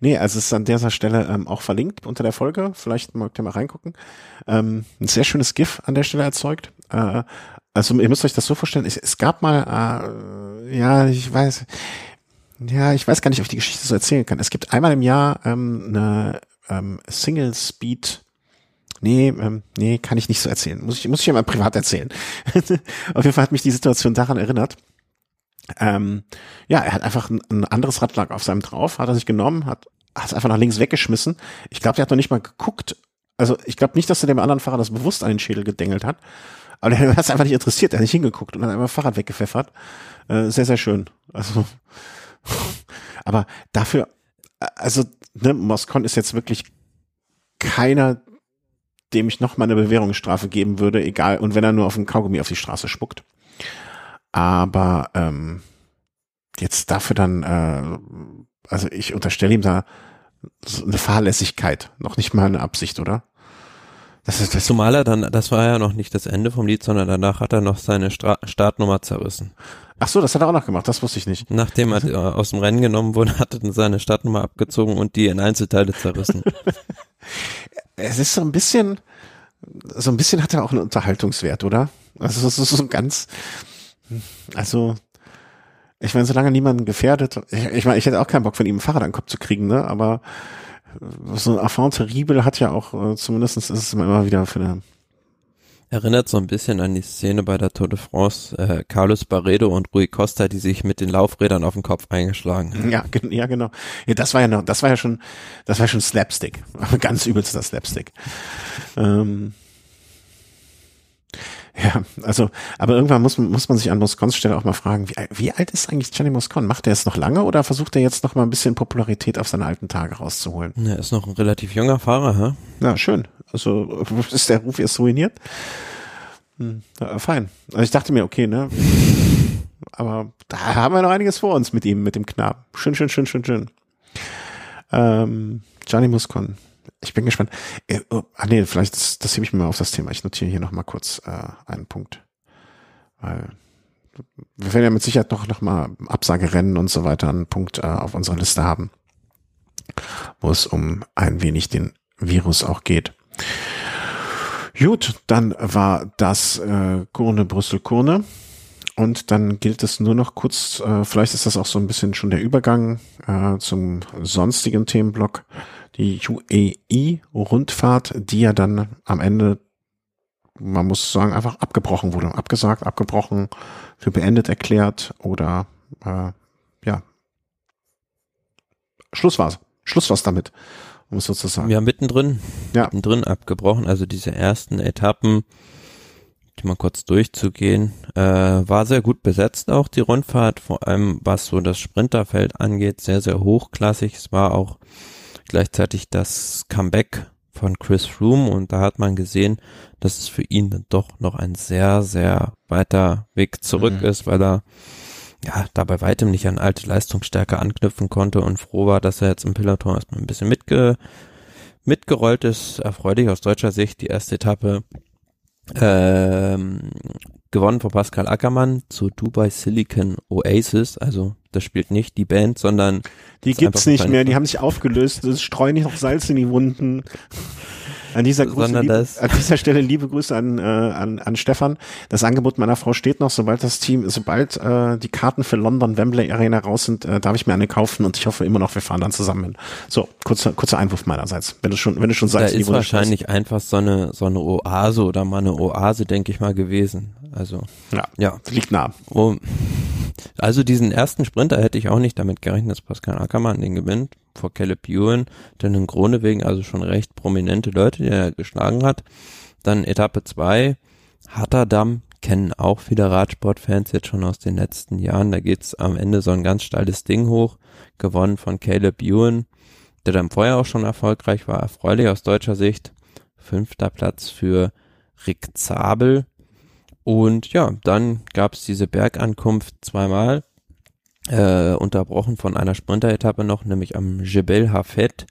Nee, also es ist an dieser Stelle ähm, auch verlinkt unter der Folge. Vielleicht mögt ihr mal reingucken. Ähm, ein sehr schönes GIF an der Stelle erzeugt. Äh, also ihr müsst euch das so vorstellen, es, es gab mal, äh, ja, ich weiß, ja, ich weiß gar nicht, ob ich die Geschichte so erzählen kann. Es gibt einmal im Jahr ähm, eine ähm, Single Speed Nee, ähm, nee, kann ich nicht so erzählen. Muss ich, muss ich ja mal privat erzählen. <laughs> Auf jeden Fall hat mich die Situation daran erinnert. Ähm, ja, er hat einfach ein, ein anderes Radlag auf seinem drauf, hat er sich genommen, hat, hat es einfach nach links weggeschmissen. Ich glaube, der hat noch nicht mal geguckt. Also ich glaube nicht, dass er dem anderen Fahrer das bewusst an den Schädel gedengelt hat. Aber der hat es einfach nicht interessiert, er hat nicht hingeguckt und hat einfach Fahrrad weggepfeffert. Äh, sehr, sehr schön. Also, <laughs> aber dafür, also, ne, Moscon ist jetzt wirklich keiner, dem ich noch mal eine Bewährungsstrafe geben würde, egal, und wenn er nur auf den Kaugummi auf die Straße spuckt. Aber ähm, jetzt dafür dann, äh, also ich unterstelle ihm da so eine Fahrlässigkeit, noch nicht mal eine Absicht, oder? Das ist das Zumal er dann, das war ja noch nicht das Ende vom Lied, sondern danach hat er noch seine Stra Startnummer zerrissen. Ach so, das hat er auch noch gemacht, das wusste ich nicht. Nachdem er äh, aus dem Rennen genommen wurde, hat er dann seine Startnummer abgezogen und die in Einzelteile zerrissen. <laughs> es ist so ein bisschen, so ein bisschen hat er auch einen Unterhaltungswert, oder? Also es ist so ganz, also ich meine, solange niemanden gefährdet, ich, ich meine, ich hätte auch keinen Bock von ihm ein Fahrrad an den Kopf zu kriegen, ne? Aber so ein Affront terrible hat ja auch, äh, zumindest ist es immer wieder für eine Erinnert so ein bisschen an die Szene bei der Tour de France, äh, Carlos Barredo und Rui Costa, die sich mit den Laufrädern auf den Kopf eingeschlagen haben. Ja, ja, genau. Ja, das war ja noch, das war ja schon, das war schon Slapstick. <laughs> Ganz übelster Slapstick. Ähm, ja, also, aber irgendwann muss, muss man sich an Moscons Stelle auch mal fragen, wie, wie alt ist eigentlich Gianni Moscon? Macht er es noch lange oder versucht er jetzt noch mal ein bisschen Popularität auf seine alten Tage rauszuholen? Er ist noch ein relativ junger Fahrer, hä? Ja, schön. Also <laughs> ist der Ruf jetzt ruiniert? Hm, fein. Also ich dachte mir, okay, ne? Aber da haben wir noch einiges vor uns mit ihm, mit dem Knaben. Schön, schön, schön, schön, schön. Ähm, Gianni Muscon. Ich bin gespannt. Äh, oh, ah nee, vielleicht, das, das hebe ich mir mal auf das Thema. Ich notiere hier noch mal kurz äh, einen Punkt. Weil wir werden ja mit Sicherheit noch, noch mal Absagerennen und so weiter einen Punkt äh, auf unserer Liste haben, wo es um ein wenig den Virus auch geht. Gut, dann war das äh, Kurne Brüssel Kurne. Und dann gilt es nur noch kurz, äh, vielleicht ist das auch so ein bisschen schon der Übergang äh, zum sonstigen Themenblock, die UAE-Rundfahrt, die ja dann am Ende, man muss sagen, einfach abgebrochen wurde. Abgesagt, abgebrochen, für beendet erklärt oder äh, ja, Schluss war's. Schluss war's damit um es so zu sagen. Ja, mittendrin, ja. mittendrin abgebrochen. Also diese ersten Etappen, die mal kurz durchzugehen, äh, war sehr gut besetzt auch die Rundfahrt, vor allem was so das Sprinterfeld angeht, sehr, sehr hochklassig. Es war auch gleichzeitig das Comeback von Chris Froome und da hat man gesehen, dass es für ihn dann doch noch ein sehr, sehr weiter Weg zurück mhm. ist, weil er ja, da bei weitem nicht an alte Leistungsstärke anknüpfen konnte und froh war, dass er jetzt im Peloton erstmal ein bisschen mitge mitgerollt ist. Erfreulich aus deutscher Sicht die erste Etappe ähm, gewonnen von Pascal Ackermann zu Dubai Silicon Oasis. Also das spielt nicht die Band, sondern die gibt's nicht mehr. Die haben sich aufgelöst. Das streuen nicht noch Salz in die Wunden. An dieser, Grüße, liebe, an dieser Stelle liebe Grüße an, äh, an, an Stefan. Das Angebot meiner Frau steht noch, sobald das Team, sobald äh, die Karten für London Wembley Arena raus sind, äh, darf ich mir eine kaufen und ich hoffe immer noch, wir fahren dann zusammen hin. So, kurzer, kurzer Einwurf meinerseits. Wenn du schon, wenn du schon sagst, da ist wahrscheinlich einfach so eine, so eine Oase oder mal eine Oase, denke ich mal, gewesen. Also, ja, ja. liegt nah. Oh, also diesen ersten Sprinter hätte ich auch nicht damit gerechnet, dass Pascal Ackermann den gewinnt vor Caleb Ewan, denn in Gronewegen also schon recht prominente Leute, die er geschlagen hat. Dann Etappe 2, Hatterdam, kennen auch viele Radsportfans jetzt schon aus den letzten Jahren. Da geht's am Ende so ein ganz steiles Ding hoch, gewonnen von Caleb Ewan, der dann vorher auch schon erfolgreich war, erfreulich aus deutscher Sicht. Fünfter Platz für Rick Zabel. Und ja, dann gab's diese Bergankunft zweimal äh, unterbrochen von einer Sprinteretappe noch, nämlich am Jebel Hafet.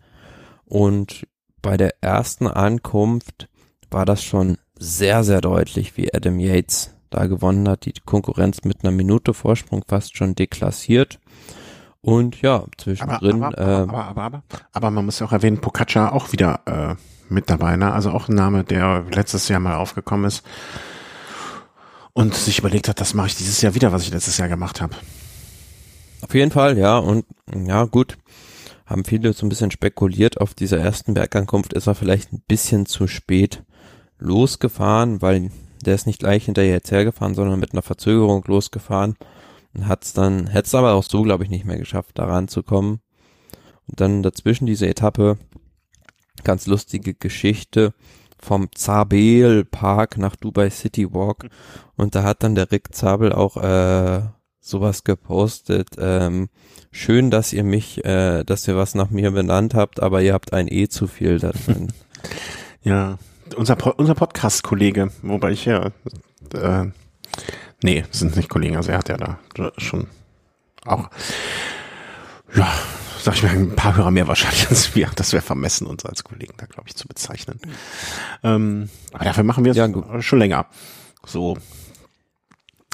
Und bei der ersten Ankunft war das schon sehr, sehr deutlich, wie Adam Yates da gewonnen hat. Die Konkurrenz mit einer Minute Vorsprung fast schon deklassiert. Und ja, zwischendrin. Aber, aber, äh, aber, aber, aber, aber, man muss ja auch erwähnen, Pocaccia auch wieder äh, mit dabei, ne? Also auch ein Name, der letztes Jahr mal aufgekommen ist und sich überlegt hat, das mache ich dieses Jahr wieder, was ich letztes Jahr gemacht habe. Auf jeden Fall, ja. Und ja, gut, haben viele so ein bisschen spekuliert. Auf dieser ersten Bergankunft ist er vielleicht ein bisschen zu spät losgefahren, weil der ist nicht gleich hinterher jetzt hergefahren, sondern mit einer Verzögerung losgefahren und hat's dann, hätte es aber auch so, glaube ich, nicht mehr geschafft, da ranzukommen. Und dann dazwischen diese Etappe, ganz lustige Geschichte vom Zabel Park nach Dubai City Walk und da hat dann der Rick Zabel auch äh, sowas gepostet. Ähm, schön, dass ihr mich, äh, dass ihr was nach mir benannt habt, aber ihr habt ein E zu viel da drin. <laughs> ja, unser, unser Podcast-Kollege, wobei ich ja, äh, nee, sind nicht Kollegen, also er hat ja da schon auch, ja, sag ich mal, ein paar Hörer mehr wahrscheinlich als wir. Das wäre vermessen, uns als Kollegen da, glaube ich, zu bezeichnen. Ähm, aber dafür machen wir es ja, schon länger. So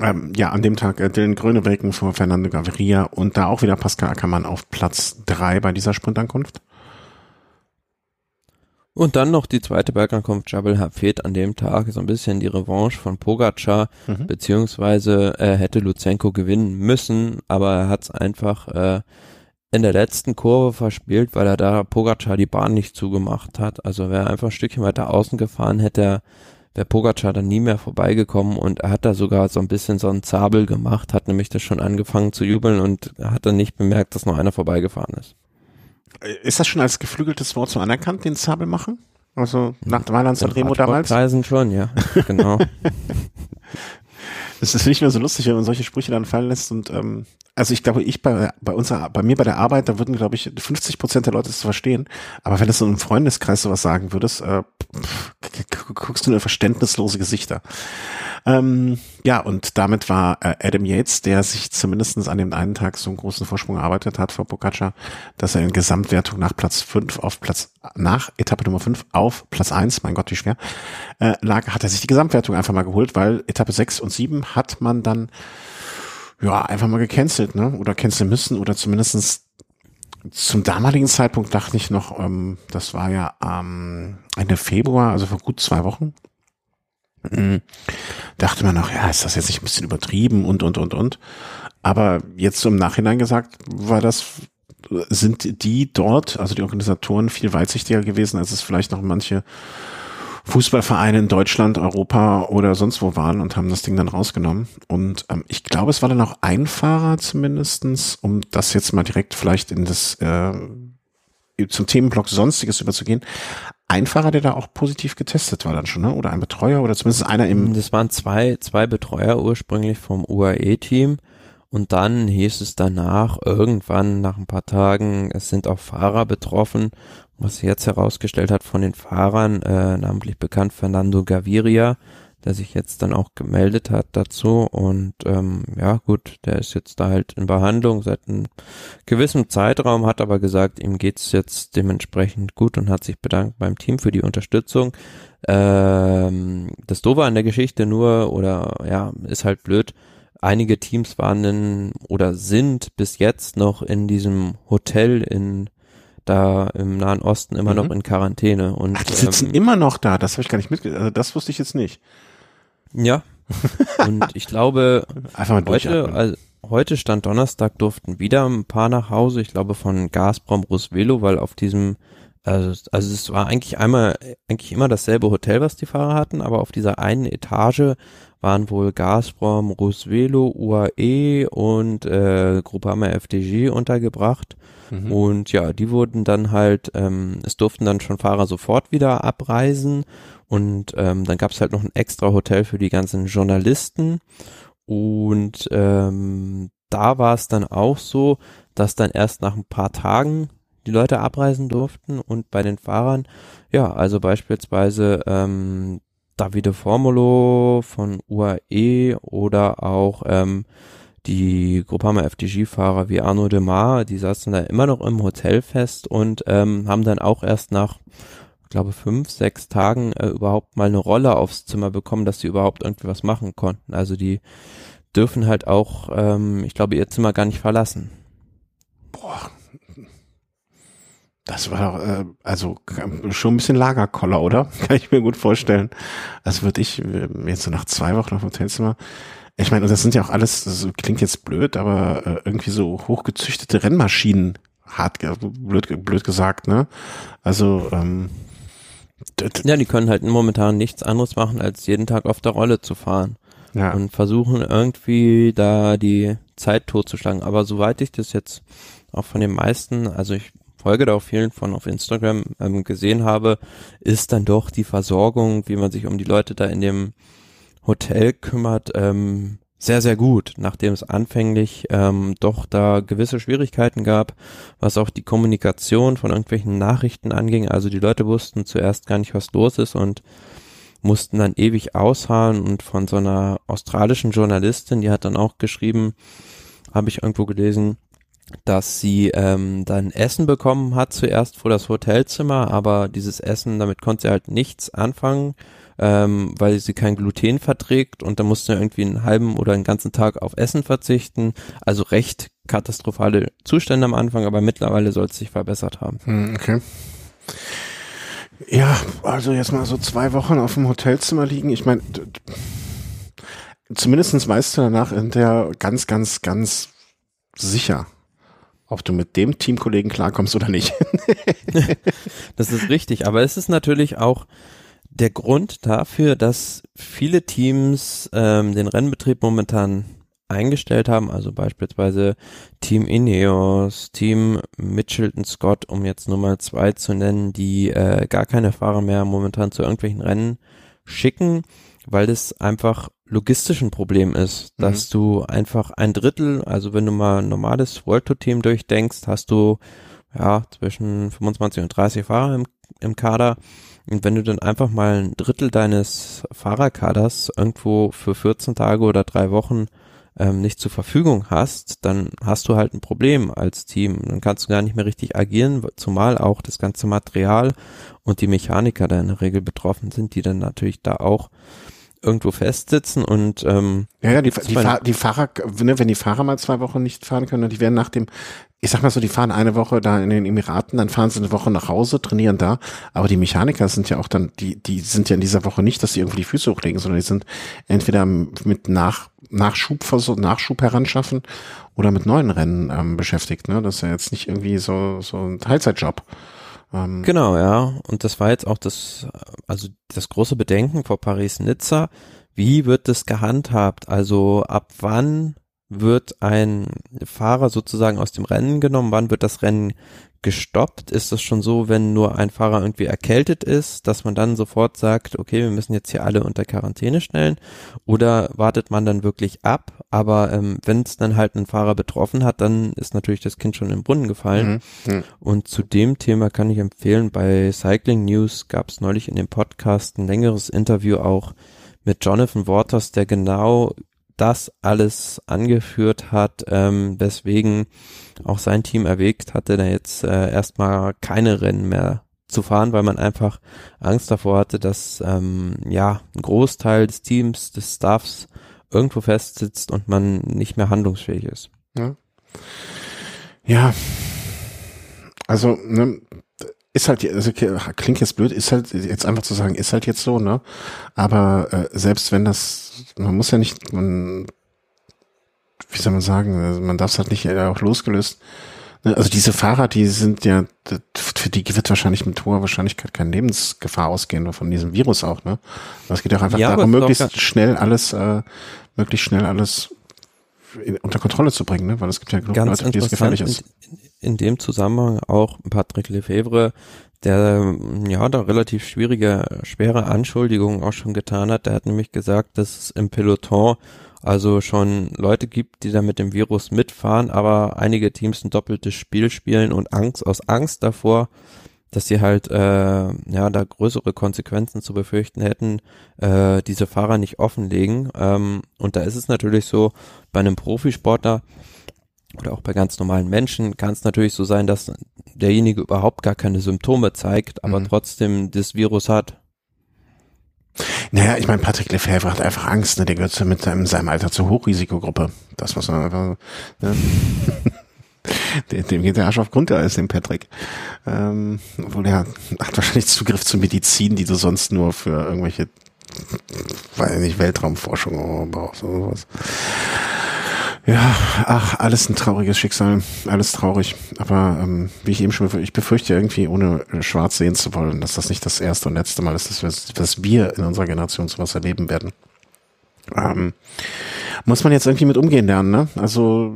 ähm, ja, an dem Tag äh, Dylan Grönewelken vor Fernando Gaviria und da auch wieder Pascal Ackermann auf Platz drei bei dieser Sprintankunft. Und dann noch die zweite Bergankunft Jabal Hafed an dem Tag, so ein bisschen die Revanche von Pogacar, mhm. beziehungsweise äh, hätte Luzenko gewinnen müssen, aber er hat es einfach äh, in der letzten Kurve verspielt, weil er da Pogacar die Bahn nicht zugemacht hat. Also wäre einfach ein Stückchen weiter außen gefahren, hätte er der Pogacar dann nie mehr vorbeigekommen und er hat da sogar so ein bisschen so einen Zabel gemacht, hat nämlich das schon angefangen zu jubeln und hat dann nicht bemerkt, dass noch einer vorbeigefahren ist. Ist das schon als geflügeltes Wort so anerkannt, den Zabel machen? Also nach Mailand und Remo damals? Preisen schon, ja, genau. <laughs> <laughs> Es ist nicht mehr so lustig, wenn man solche Sprüche dann fallen lässt und ähm, also ich glaube, ich bei, bei unserer, bei mir bei der Arbeit, da würden, glaube ich, 50 Prozent der Leute es verstehen. Aber wenn du so im Freundeskreis sowas sagen würdest, äh, pff, guckst du nur verständnislose Gesichter. Ähm, ja, und damit war äh, Adam Yates, der sich zumindestens an dem einen Tag so einen großen Vorsprung erarbeitet hat vor Bocaca, dass er in Gesamtwertung nach Platz fünf auf Platz, nach Etappe Nummer fünf auf Platz eins, mein Gott, wie schwer, äh, lag, hat er sich die Gesamtwertung einfach mal geholt, weil Etappe sechs und sieben hat man dann ja, einfach mal gecancelt, ne? Oder canceln müssen oder zumindestens zum damaligen Zeitpunkt dachte ich noch, ähm, das war ja ähm, Ende Februar, also vor gut zwei Wochen. Mhm. Dachte man noch, ja, ist das jetzt nicht ein bisschen übertrieben und und und und. Aber jetzt im Nachhinein gesagt, war das sind die dort, also die Organisatoren, viel weitsichtiger gewesen, als es vielleicht noch manche Fußballvereine in Deutschland, Europa oder sonst wo waren und haben das Ding dann rausgenommen. Und ähm, ich glaube, es war dann auch ein Fahrer zumindestens, um das jetzt mal direkt vielleicht in das äh, zum Themenblock Sonstiges überzugehen. Ein Fahrer, der da auch positiv getestet war dann schon, ne? Oder ein Betreuer oder zumindest einer im. Das waren zwei, zwei Betreuer ursprünglich vom UAE-Team. Und dann hieß es danach, irgendwann nach ein paar Tagen, es sind auch Fahrer betroffen was sich jetzt herausgestellt hat von den Fahrern, äh, namentlich bekannt Fernando Gaviria, der sich jetzt dann auch gemeldet hat dazu und ähm, ja gut, der ist jetzt da halt in Behandlung seit einem gewissen Zeitraum, hat aber gesagt, ihm geht's jetzt dementsprechend gut und hat sich bedankt beim Team für die Unterstützung. Ähm, das Doofe an der Geschichte nur oder ja, ist halt blöd, einige Teams waren in, oder sind bis jetzt noch in diesem Hotel in da im Nahen Osten immer mhm. noch in Quarantäne. Und, Ach, die sitzen ähm, immer noch da, das habe ich gar nicht mitgekriegt. Also das wusste ich jetzt nicht. Ja. <laughs> und ich glaube, Einfach mal heute, also, heute stand Donnerstag, durften wieder ein paar nach Hause, ich glaube von Gazprom Rusvelo, weil auf diesem also, also es war eigentlich einmal, eigentlich immer dasselbe Hotel, was die Fahrer hatten, aber auf dieser einen Etage waren wohl Gazprom, Rusvelo, UAE und äh, Groupama FDG untergebracht. Mhm. Und ja, die wurden dann halt, ähm, es durften dann schon Fahrer sofort wieder abreisen und ähm, dann gab es halt noch ein extra Hotel für die ganzen Journalisten. Und ähm, da war es dann auch so, dass dann erst nach ein paar Tagen die Leute abreisen durften und bei den Fahrern, ja, also beispielsweise ähm, Davide Formulo von UAE oder auch ähm, die Groupama FDG-Fahrer wie Arno de Mar, die saßen da immer noch im Hotel fest und ähm, haben dann auch erst nach, glaube, fünf, sechs Tagen äh, überhaupt mal eine Rolle aufs Zimmer bekommen, dass sie überhaupt irgendwie was machen konnten. Also die dürfen halt auch, ähm, ich glaube, ihr Zimmer gar nicht verlassen. Boah. Das war äh, also schon ein bisschen Lagerkoller, oder? <laughs> Kann ich mir gut vorstellen. Das würde ich äh, jetzt so nach zwei Wochen auf dem Hotelzimmer ich meine, das sind ja auch alles, das klingt jetzt blöd, aber äh, irgendwie so hochgezüchtete Rennmaschinen, hart, blöd, blöd gesagt, ne? Also, ähm, ja, die können halt momentan nichts anderes machen, als jeden Tag auf der Rolle zu fahren. Ja. Und versuchen irgendwie da die Zeit totzuschlagen. Aber soweit ich das jetzt auch von den meisten, also ich folge da auch vielen von auf Instagram ähm, gesehen habe, ist dann doch die Versorgung, wie man sich um die Leute da in dem Hotel kümmert, ähm, sehr, sehr gut, nachdem es anfänglich ähm, doch da gewisse Schwierigkeiten gab, was auch die Kommunikation von irgendwelchen Nachrichten anging. Also die Leute wussten zuerst gar nicht, was los ist und mussten dann ewig ausharren und von so einer australischen Journalistin, die hat dann auch geschrieben, habe ich irgendwo gelesen, dass sie ähm, dann Essen bekommen hat zuerst vor das Hotelzimmer, aber dieses Essen, damit konnte sie halt nichts anfangen ähm, weil sie kein Gluten verträgt und da musste irgendwie einen halben oder einen ganzen Tag auf Essen verzichten. Also recht katastrophale Zustände am Anfang, aber mittlerweile soll es sich verbessert haben. Hm, okay. Ja, also jetzt mal so zwei Wochen auf dem Hotelzimmer liegen. Ich meine, zumindestens weißt du danach in der ganz, ganz, ganz sicher, ob du mit dem Teamkollegen klarkommst oder nicht. <laughs> das ist richtig, aber es ist natürlich auch, der Grund dafür, dass viele Teams ähm, den Rennbetrieb momentan eingestellt haben, also beispielsweise Team Ineos, Team Mitchelton Scott, um jetzt nur mal zwei zu nennen, die äh, gar keine Fahrer mehr momentan zu irgendwelchen Rennen schicken, weil das einfach logistisch ein Problem ist, mhm. dass mhm. du einfach ein Drittel, also wenn du mal ein normales World Tour Team durchdenkst, hast du ja zwischen 25 und 30 Fahrer im, im Kader und wenn du dann einfach mal ein Drittel deines Fahrerkaders irgendwo für 14 Tage oder drei Wochen ähm, nicht zur Verfügung hast, dann hast du halt ein Problem als Team. Dann kannst du gar nicht mehr richtig agieren, zumal auch das ganze Material und die Mechaniker da in der Regel betroffen sind, die dann natürlich da auch irgendwo festsitzen und ähm, ja, ja die, die, Fahr die Fahrer, ne, wenn die Fahrer mal zwei Wochen nicht fahren können, die werden nach dem ich sag mal so, die fahren eine Woche da in den Emiraten, dann fahren sie eine Woche nach Hause, trainieren da. Aber die Mechaniker sind ja auch dann, die, die sind ja in dieser Woche nicht, dass sie irgendwie die Füße hochlegen, sondern die sind entweder mit Nach, Nachschub, Nachschub heranschaffen oder mit neuen Rennen ähm, beschäftigt. Ne? Das ist ja jetzt nicht irgendwie so, so ein Teilzeitjob. Ähm genau, ja. Und das war jetzt auch das, also das große Bedenken vor Paris-Nizza. Wie wird das gehandhabt? Also ab wann wird ein Fahrer sozusagen aus dem Rennen genommen? Wann wird das Rennen gestoppt? Ist das schon so, wenn nur ein Fahrer irgendwie erkältet ist, dass man dann sofort sagt, okay, wir müssen jetzt hier alle unter Quarantäne stellen? Oder wartet man dann wirklich ab? Aber ähm, wenn es dann halt einen Fahrer betroffen hat, dann ist natürlich das Kind schon im Brunnen gefallen. Mhm. Mhm. Und zu dem Thema kann ich empfehlen, bei Cycling News gab es neulich in dem Podcast ein längeres Interview auch mit Jonathan Waters, der genau das alles angeführt hat, ähm, weswegen auch sein Team erwägt hatte, da jetzt äh, erstmal keine Rennen mehr zu fahren, weil man einfach Angst davor hatte, dass ähm, ja ein Großteil des Teams, des Staffs irgendwo festsitzt und man nicht mehr handlungsfähig ist. Ja, ja. also ne, ist halt, also klingt jetzt blöd, ist halt jetzt einfach zu sagen, ist halt jetzt so, ne? Aber äh, selbst wenn das, man muss ja nicht, man, wie soll man sagen, also man darf es halt nicht äh, auch losgelöst. Ne? Also diese Fahrer, die sind ja, für die wird wahrscheinlich mit hoher Wahrscheinlichkeit keine Lebensgefahr ausgehen, von diesem Virus auch, ne? Es geht auch einfach ja, darum, möglichst schnell alles, äh, möglichst schnell alles unter Kontrolle zu bringen, ne? weil es gibt ja genug Leute, die es gefährlich ist. In, in dem Zusammenhang auch Patrick Lefebvre, der ja da relativ schwierige, schwere Anschuldigungen auch schon getan hat. Der hat nämlich gesagt, dass es im Peloton also schon Leute gibt, die da mit dem Virus mitfahren, aber einige Teams ein doppeltes Spiel spielen und Angst aus Angst davor, dass sie halt äh, ja da größere Konsequenzen zu befürchten hätten, äh, diese Fahrer nicht offenlegen. Ähm, und da ist es natürlich so, bei einem Profisportler oder auch bei ganz normalen Menschen kann es natürlich so sein, dass derjenige überhaupt gar keine Symptome zeigt, aber mhm. trotzdem das Virus hat. Naja, ich meine, Patrick Lefebvre hat einfach Angst, ne? Der gehört mit seinem, seinem Alter zur Hochrisikogruppe. Das muss man einfach, ne? <laughs> dem, geht der Arsch auf Grundeis, dem Patrick. Ähm, obwohl er hat wahrscheinlich Zugriff zu Medizin, die du sonst nur für irgendwelche, weiß nicht, Weltraumforschung brauchst oder sowas. Ja, ach, alles ein trauriges Schicksal, alles traurig. Aber ähm, wie ich eben schon befürchte, ich befürchte irgendwie, ohne schwarz sehen zu wollen, dass das nicht das erste und letzte Mal ist, dass wir, dass wir in unserer Generation sowas erleben werden. Ähm, muss man jetzt irgendwie mit umgehen lernen, ne? Also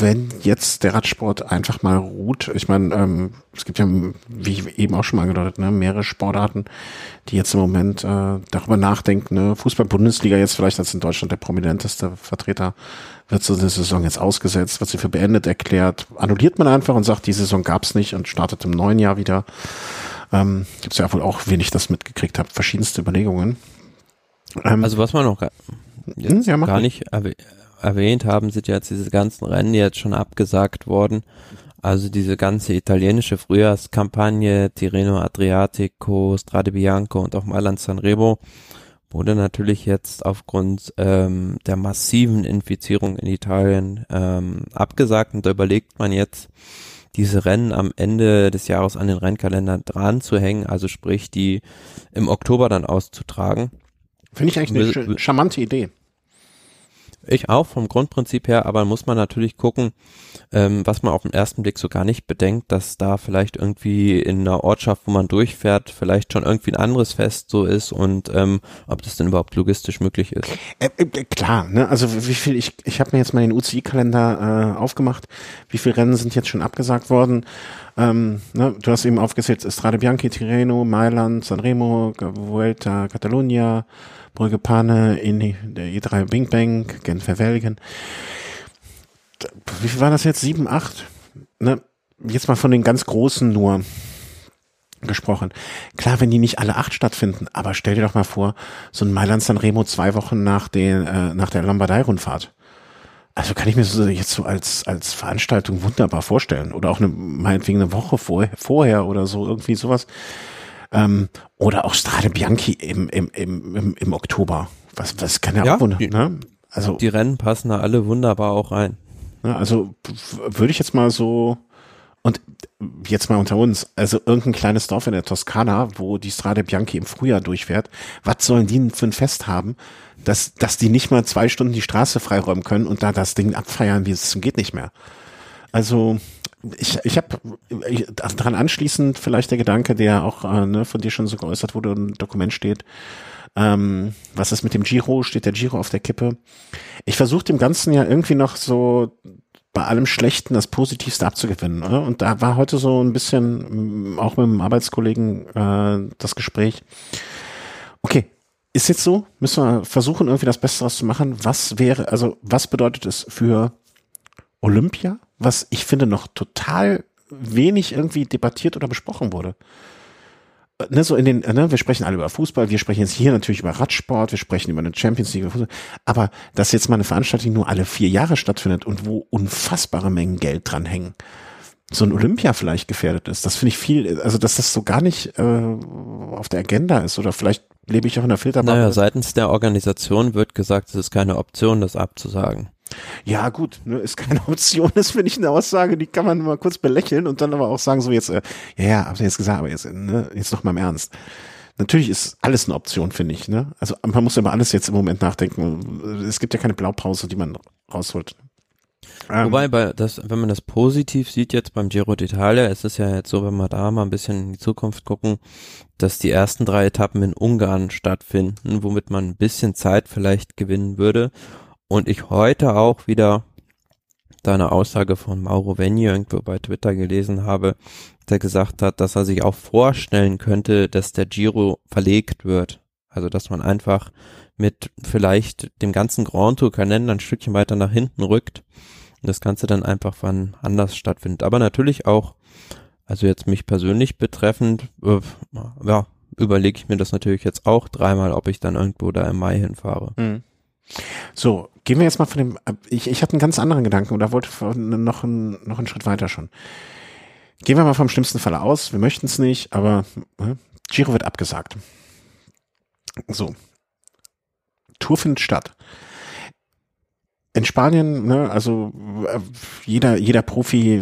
wenn jetzt der Radsport einfach mal ruht, ich meine, ähm, es gibt ja, wie ich eben auch schon mal angedeutet, ne, mehrere Sportarten, die jetzt im Moment äh, darüber nachdenken, ne, Fußball-Bundesliga jetzt vielleicht als in Deutschland der prominenteste Vertreter, wird so eine Saison jetzt ausgesetzt, wird sie für beendet erklärt, annulliert man einfach und sagt, die Saison gab's nicht und startet im neuen Jahr wieder. Ähm, gibt's ja wohl auch, wenig das mitgekriegt habt, verschiedenste Überlegungen. Ähm, also was man noch gar, hm, ja, gar nicht erwähnt haben, sind jetzt diese ganzen Rennen jetzt schon abgesagt worden. Also diese ganze italienische Frühjahrskampagne, Tirreno Adriatico, Strade Bianco und auch Mailand Sanremo wurde natürlich jetzt aufgrund ähm, der massiven Infizierung in Italien ähm, abgesagt und da überlegt man jetzt, diese Rennen am Ende des Jahres an den Rennkalender dran zu hängen, also sprich die im Oktober dann auszutragen. Finde ich eigentlich eine charmante Idee Ich auch vom Grundprinzip her, aber muss man natürlich gucken, ähm, was man auf den ersten Blick so gar nicht bedenkt, dass da vielleicht irgendwie in einer Ortschaft, wo man durchfährt, vielleicht schon irgendwie ein anderes Fest so ist und ähm, ob das denn überhaupt logistisch möglich ist. Äh, äh, klar, ne? Also wie viel, ich, ich habe mir jetzt mal den UCI-Kalender äh, aufgemacht, wie viele Rennen sind jetzt schon abgesagt worden. Ähm, ne? Du hast eben aufgezählt, Strade Bianchi, Tirreno, Mailand, Sanremo, Vuelta, Catalunya, Brügge Pane, in der E3 Bing Bang, Genfer Welgen. Wie viel war das jetzt? Sieben, acht? Ne? Jetzt mal von den ganz großen nur gesprochen. Klar, wenn die nicht alle acht stattfinden, aber stell dir doch mal vor, so ein Mailand San Remo zwei Wochen nach, den, äh, nach der Lombardei-Rundfahrt. Also kann ich mir so jetzt so als, als Veranstaltung wunderbar vorstellen. Oder auch eine, meinetwegen eine Woche vor, vorher oder so, irgendwie sowas. Ähm, oder auch Strade Bianchi im, im, im, im, im Oktober. Was, was kann ja, ja auch wunder, ne? Also, die Rennen passen da alle wunderbar auch rein. Ne, also würde ich jetzt mal so, und jetzt mal unter uns, also irgendein kleines Dorf in der Toskana, wo die Strade Bianchi im Frühjahr durchfährt, was sollen die für ein Fest haben, dass, dass die nicht mal zwei Stunden die Straße freiräumen können und da das Ding abfeiern, wie es geht nicht mehr. Also ich, ich habe daran anschließend vielleicht der Gedanke, der auch äh, ne, von dir schon so geäußert wurde, ein Dokument steht. Ähm, was ist mit dem Giro? Steht der Giro auf der Kippe? Ich versuche dem Ganzen ja irgendwie noch so bei allem Schlechten das Positivste abzugewinnen. Oder? Und da war heute so ein bisschen auch mit dem Arbeitskollegen äh, das Gespräch. Okay, ist jetzt so, müssen wir versuchen, irgendwie das Beste daraus zu machen. Was wäre, also was bedeutet es für Olympia, was ich finde noch total wenig irgendwie debattiert oder besprochen wurde. Ne, so in den, ne, wir sprechen alle über Fußball, wir sprechen jetzt hier natürlich über Radsport, wir sprechen über eine Champions League, aber dass jetzt mal eine Veranstaltung nur alle vier Jahre stattfindet und wo unfassbare Mengen Geld dran hängen, so ein Olympia vielleicht gefährdet ist, das finde ich viel, also dass das so gar nicht äh, auf der Agenda ist oder vielleicht lebe ich auch in der Filterbubble. Naja, seitens der Organisation wird gesagt, es ist keine Option, das abzusagen. Ja, gut, ne, ist keine <laughs> Option, das finde ich eine Aussage, die kann man mal kurz belächeln und dann aber auch sagen, so jetzt, äh, ja, ja, ihr jetzt gesagt, aber jetzt, ne, jetzt noch mal im Ernst. Natürlich ist alles eine Option, finde ich, ne? Also man muss über alles jetzt im Moment nachdenken. Es gibt ja keine Blaupause, die man rausholt. Ähm, Wobei, bei das, wenn man das positiv sieht jetzt beim Giro d'Italia, ist es ja jetzt so, wenn wir da mal ein bisschen in die Zukunft gucken, dass die ersten drei Etappen in Ungarn stattfinden, womit man ein bisschen Zeit vielleicht gewinnen würde und ich heute auch wieder deine Aussage von Mauro Venni irgendwo bei Twitter gelesen habe, der gesagt hat, dass er sich auch vorstellen könnte, dass der Giro verlegt wird. Also, dass man einfach mit vielleicht dem ganzen Grand Tour Kalender ein Stückchen weiter nach hinten rückt und das Ganze dann einfach wann anders stattfindet. Aber natürlich auch, also jetzt mich persönlich betreffend, äh, ja, überlege ich mir das natürlich jetzt auch dreimal, ob ich dann irgendwo da im Mai hinfahre. Mhm. So, gehen wir jetzt mal von dem, ich, ich hatte einen ganz anderen Gedanken oder wollte noch, einen, noch einen Schritt weiter schon. Gehen wir mal vom schlimmsten Fall aus, wir möchten es nicht, aber äh, Giro wird abgesagt. So. Tour findet statt. In Spanien, ne, also jeder, jeder Profi,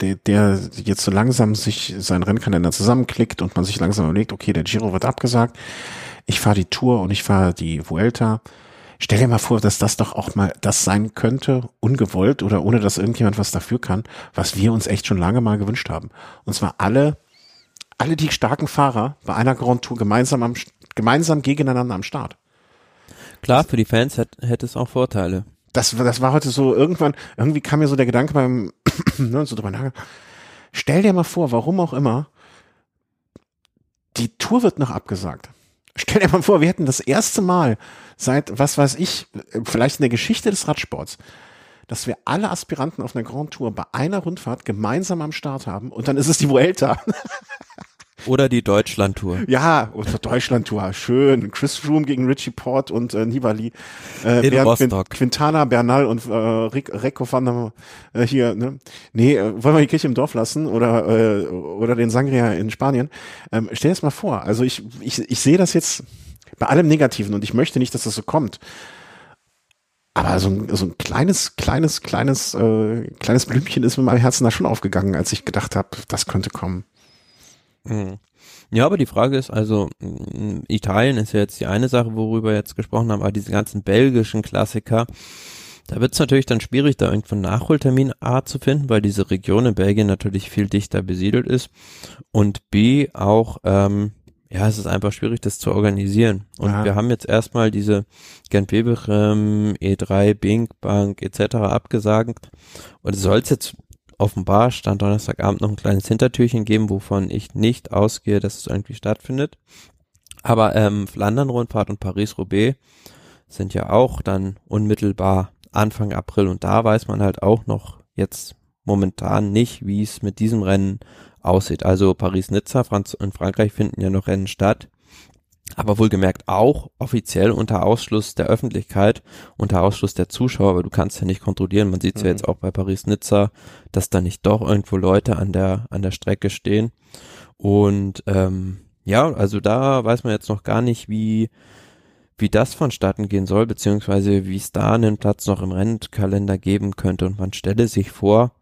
der, der jetzt so langsam sich seinen Rennkalender zusammenklickt und man sich langsam überlegt, okay, der Giro wird abgesagt, ich fahre die Tour und ich fahre die Vuelta, Stell dir mal vor, dass das doch auch mal das sein könnte, ungewollt oder ohne dass irgendjemand was dafür kann, was wir uns echt schon lange mal gewünscht haben. Und zwar alle, alle die starken Fahrer bei einer Grand Tour gemeinsam am, gemeinsam gegeneinander am Start. Klar, für die Fans hätte, hätte es auch Vorteile. Das, das war heute so irgendwann, irgendwie kam mir so der Gedanke beim, <clears throat> ne, so drüber nach. Stell dir mal vor, warum auch immer, die Tour wird noch abgesagt. Stell dir mal vor, wir hätten das erste Mal seit, was weiß ich, vielleicht in der Geschichte des Radsports, dass wir alle Aspiranten auf einer Grand Tour bei einer Rundfahrt gemeinsam am Start haben und dann ist es die Vuelta. <laughs> Oder die Deutschlandtour. Ja, oder Deutschlandtour, schön. Chris Froome gegen Richie Port und äh, Nibali. Äh, In Rostock. Quintana, Bernal und äh, Recco van der, äh, hier, ne? Nee, äh, wollen wir die Kirche im Dorf lassen oder, äh, oder den Sangria in Spanien? Ähm, stell dir das mal vor. Also ich, ich, ich sehe das jetzt bei allem Negativen und ich möchte nicht, dass das so kommt. Aber so ein, so ein kleines, kleines, kleines, äh, kleines Blümchen ist mit meinem Herzen da schon aufgegangen, als ich gedacht habe, das könnte kommen. Mhm. Ja, aber die Frage ist also, mm, Italien ist ja jetzt die eine Sache, worüber wir jetzt gesprochen haben, aber diese ganzen belgischen Klassiker, da wird es natürlich dann schwierig, da irgendwo einen Nachholtermin A zu finden, weil diese Region in Belgien natürlich viel dichter besiedelt ist und B auch, ähm, ja, es ist einfach schwierig, das zu organisieren. Und Ja. wir haben jetzt erstmal diese Gent-Wevelgem, E3, Bink Bank etc. abgesagt und es soll es jetzt offenbar stand Donnerstagabend noch ein kleines Hintertürchen geben, wovon ich nicht ausgehe, dass es irgendwie stattfindet. Aber ähm, Flandern-Rundfahrt und Paris-Roubaix sind ja auch dann unmittelbar Anfang April und da weiß man halt auch noch jetzt momentan nicht, wie es mit diesem Rennen aussieht. Also Paris-Nizza in Frankreich finden ja noch Rennen statt. Aber wohlgemerkt auch offiziell unter Ausschluss der Öffentlichkeit, unter Ausschluss der Zuschauer, weil du kannst ja nicht kontrollieren. Man sieht es ja Mhm. jetzt auch bei Paris-Nizza, dass da nicht doch irgendwo Leute an der, an der Strecke stehen. Und ähm, ja, also da weiß man jetzt noch gar nicht, wie, wie das vonstatten gehen soll, beziehungsweise wie es da einen Platz noch im Rennkalender geben könnte. Und man stelle sich vor,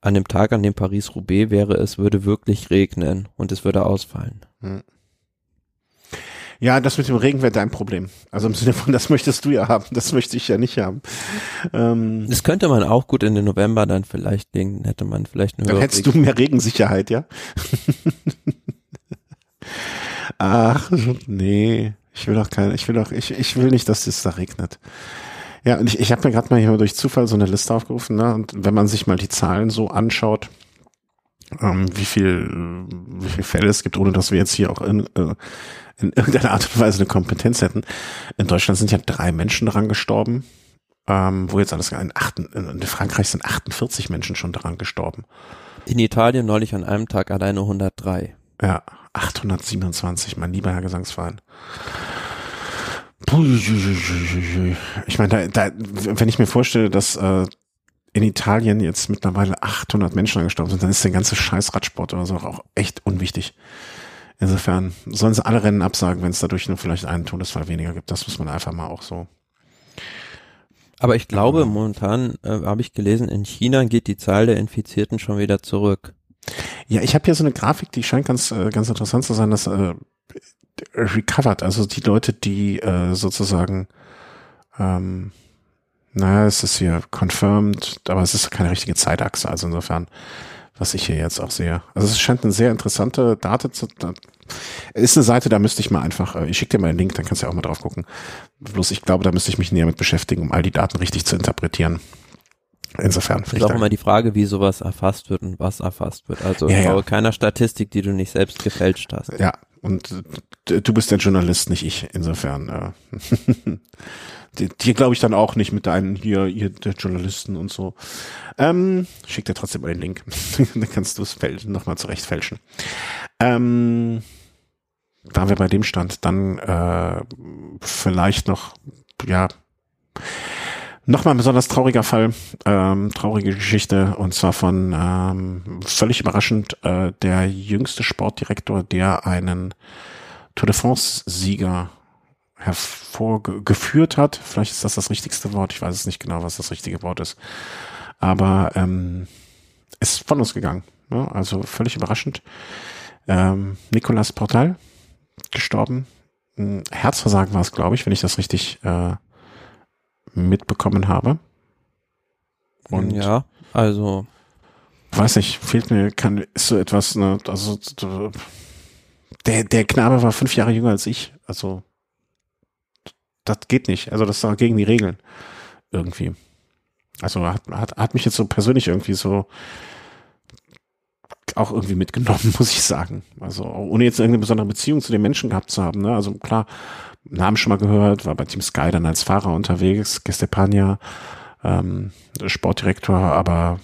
an dem Tag, an dem Paris-Roubaix wäre, es würde wirklich regnen und es würde ausfallen. Ja, das mit dem Regen wäre dein Problem. Also im Sinne von, das möchtest du ja haben, das möchte ich ja nicht haben. Ähm, Das könnte man auch gut in den November dann vielleicht legen, hätte man vielleicht eine dann hättest du mehr Regensicherheit, ja? <laughs> Ach, nee, ich will doch keine, ich will doch, ich, ich will nicht, dass es da regnet. Ja, und ich, ich habe mir gerade mal hier durch Zufall so eine Liste aufgerufen, ne? Und wenn man sich mal die Zahlen so anschaut, ähm, wie viel, wie viele Fälle es gibt, ohne dass wir jetzt hier auch in, äh, in irgendeiner Art und Weise eine Kompetenz hätten. In Deutschland sind ja drei Menschen daran gestorben, ähm, wo jetzt alles in, achten, in Frankreich sind 48 Menschen schon daran gestorben. In Italien neulich an einem Tag alleine 103. Ja, 827, mein lieber Herr Gesangsverein. Ich meine, da, da, wenn ich mir vorstelle, dass äh, in Italien jetzt mittlerweile 800 Menschen angestorben sind, dann ist der ganze scheiß Radsport oder so auch echt unwichtig. Insofern sollen sie alle Rennen absagen, wenn es dadurch nur vielleicht einen Todesfall weniger gibt. Das muss man einfach mal auch so. Aber ich glaube, momentan äh, habe ich gelesen, in China geht die Zahl der Infizierten schon wieder zurück. Ja, ich habe hier so eine Grafik, die scheint ganz äh, ganz interessant zu sein, dass äh, recovered, also die Leute, die äh, sozusagen, ähm, naja, es ist hier confirmed, aber es ist keine richtige Zeitachse, also insofern, was ich hier jetzt auch sehe. Also es scheint eine sehr interessante Date zu, da, ist eine Seite, da müsste ich mal einfach, äh, ich schicke dir mal den Link, dann kannst du ja auch mal drauf gucken. Bloß ich glaube, da müsste ich mich näher mit beschäftigen, um all die Daten richtig zu interpretieren. Insofern. Es ist auch immer die Frage, wie sowas erfasst wird und was erfasst wird. Also Ja, ja. keiner Statistik, die du nicht selbst gefälscht hast. Ja, und du bist der Journalist, nicht ich. Insofern. Äh, <laughs> dir glaube ich dann auch nicht mit deinen hier, hier der Journalisten und so. Ähm, schick dir trotzdem mal den Link. <laughs> dann kannst du es nochmal zurecht fälschen. Ähm, da wir bei dem stand, dann äh, vielleicht noch, ja, Nochmal ein besonders trauriger Fall, ähm, traurige Geschichte, und zwar von ähm, völlig überraschend äh, der jüngste Sportdirektor, der einen Tour de France-Sieger hervorgeführt hat. Vielleicht ist das das richtigste Wort, ich weiß es nicht genau, was das richtige Wort ist. Aber ähm, ist von uns gegangen. Ne? Also völlig überraschend. Ähm, Nicolas Portal gestorben. Herzversagen war es, glaube ich, wenn ich das richtig äh, mitbekommen habe. Und ja, also weiß nicht, fehlt mir, kann, ist so etwas, ne, also so- der, der Knabe war fünf Jahre jünger als ich, also das geht nicht, also das war gegen die Regeln irgendwie. Also hat, hat, hat mich jetzt so persönlich irgendwie so auch irgendwie mitgenommen, <laughs> muss ich sagen. Also ohne jetzt irgendeine besondere Beziehung zu den Menschen gehabt zu haben. Ne? Also klar, Namen schon mal gehört, war bei Team Sky dann als Fahrer unterwegs, Gestepania, ähm, Sportdirektor, aber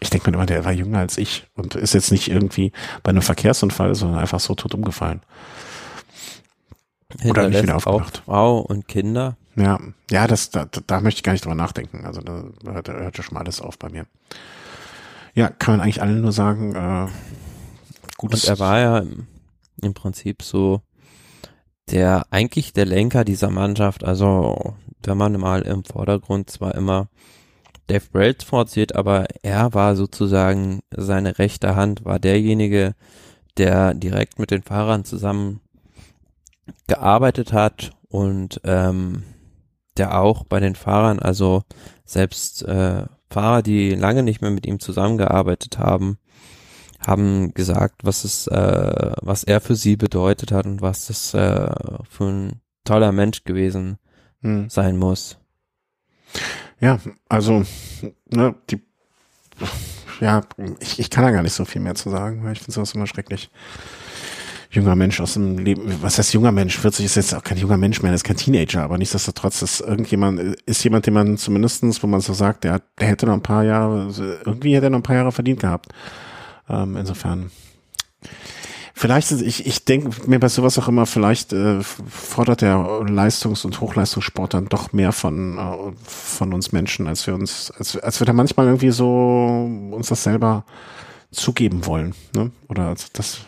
ich denke mir immer, der war jünger als ich und ist jetzt nicht irgendwie bei einem Verkehrsunfall, sondern einfach so tot umgefallen. Oder nicht wieder aufgewacht. Frau und Kinder. Ja, ja, das, da, da möchte ich gar nicht drüber nachdenken. Also da hört, hört ja schon mal alles auf bei mir. Ja, kann man eigentlich allen nur sagen, äh, gutes, Und er war ja im, im Prinzip so der, eigentlich der Lenker dieser Mannschaft. Also, wenn man mal im Vordergrund zwar immer Dave Brailsford sieht, aber er war sozusagen seine rechte Hand, war derjenige, der direkt mit den Fahrern zusammen gearbeitet hat und ähm, der auch bei den Fahrern, also selbst äh, Fahrer, die lange nicht mehr mit ihm zusammengearbeitet haben, haben gesagt, was es, äh, was er für sie bedeutet hat und was das äh, für ein toller Mensch gewesen hm. sein muss. Ja, also ne, die ja, ich, ich kann da gar nicht so viel mehr zu sagen, weil ich finde sowas immer schrecklich. Junger Mensch aus dem Leben, was heißt junger Mensch? 40 ist jetzt auch kein junger Mensch mehr, das ist kein Teenager, aber nichtsdestotrotz ist irgendjemand, ist jemand, den man zumindestens, wo man so sagt, der, der hätte noch ein paar Jahre, irgendwie hätte er noch ein paar Jahre verdient gehabt. Ähm, insofern. Vielleicht, ich, ich denke mir bei sowas auch immer, vielleicht äh, fordert der Leistungs- und Hochleistungssport dann doch mehr von, äh, von uns Menschen, als wir uns, als, als wir da manchmal irgendwie so uns das selber zugeben wollen. Ne? Oder als das.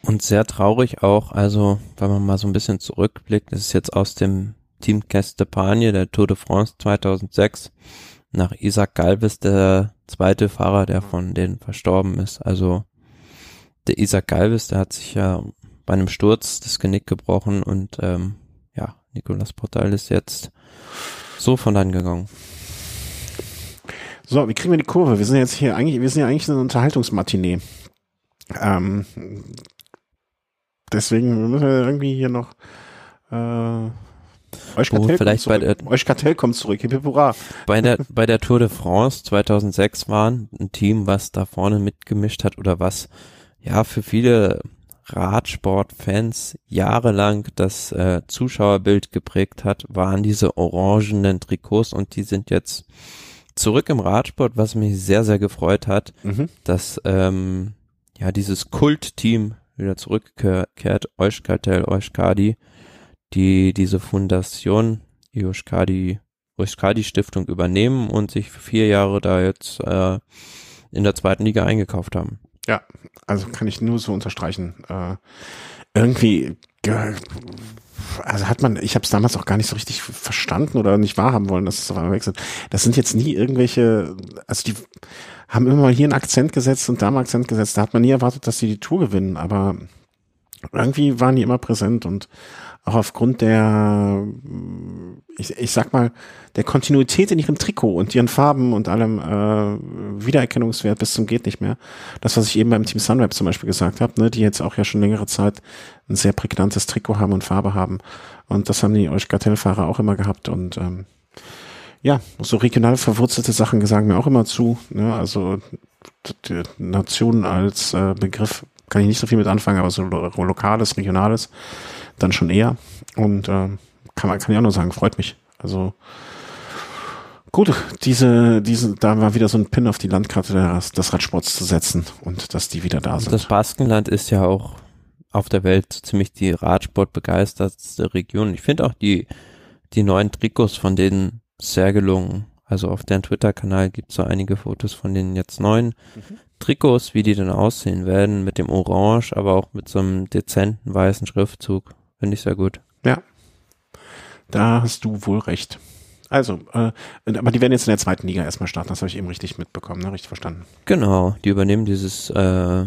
Und sehr traurig auch, also wenn man mal so ein bisschen zurückblickt, das ist jetzt aus dem Team Castapagne, der Tour de France 2006, nach Isaac Galvez der zweite Fahrer, der von denen verstorben ist. Also der Isaac Galvez, der hat sich ja bei einem Sturz das Genick gebrochen und ähm, ja, Nicolas Portal ist jetzt so von dann gegangen. So, wie kriegen wir die Kurve? Wir sind jetzt hier eigentlich, wir sind ja eigentlich eine Unterhaltungsmatinee. Ähm, deswegen müssen wir irgendwie hier noch äh, Euchkartell, vielleicht kommt zurück. Euchkartell kommt zurück. Hippura. Bei der, bei der Tour de France 2006 war ein Team, was da vorne mitgemischt hat oder was ja für viele Radsportfans jahrelang das äh, Zuschauerbild geprägt hat, waren diese orangenen Trikots und die sind jetzt zurück im Radsport, was mich sehr, sehr gefreut hat, mhm. dass ähm, ja dieses Kultteam wieder zurückkehrt, Euchkartell, Euchkadi, die diese Fundation Euskadi, Euskadi Stiftung übernehmen und sich für vier Jahre da jetzt äh, in der zweiten Liga eingekauft haben. Ja, also kann ich nur so unterstreichen. Äh, irgendwie, also hat man, ich habe es damals auch gar nicht so richtig verstanden oder nicht wahrhaben wollen, dass es auf einmal wechselt. Das sind jetzt nie irgendwelche, also die haben immer mal hier einen Akzent gesetzt und da einen Akzent gesetzt. Da hat man nie erwartet, dass sie die Tour gewinnen, aber irgendwie waren die immer präsent und auch aufgrund der, ich, ich sag mal, der Kontinuität in ihrem Trikot und ihren Farben und allem äh, Wiedererkennungswert bis zum geht nicht mehr. Das, was ich eben beim Team Sunweb zum Beispiel gesagt habe, ne, die jetzt auch ja schon längere Zeit ein sehr prägnantes Trikot haben und Farbe haben. Und das haben die Euch-Kartellfahrer auch immer gehabt und ähm, ja, so regional verwurzelte Sachen sagen mir auch immer zu. Ne? Also die Nation als äh, Begriff kann ich nicht so viel mit anfangen, aber so lo lokales, regionales dann schon eher. Und äh, kann man kann ich auch nur sagen, freut mich. Also gut, diese, diese, da war wieder so ein Pin auf die Landkarte des, des Radsports zu setzen und dass die wieder da sind. Das Baskenland ist ja auch auf der Welt ziemlich die Radsport-begeistertste Region. Ich finde auch die, die neuen Trikots von denen sehr gelungen. Also auf deren Twitter-Kanal gibt es so einige Fotos von den jetzt neuen mhm. Trikots, wie die dann aussehen werden, mit dem Orange, aber auch mit so einem dezenten weißen Schriftzug. Finde ich sehr gut. Ja. Da hast du wohl recht. Also, äh, aber die werden jetzt in der zweiten Liga erstmal starten, das habe ich eben richtig mitbekommen, ne? richtig verstanden. Genau, die übernehmen dieses äh,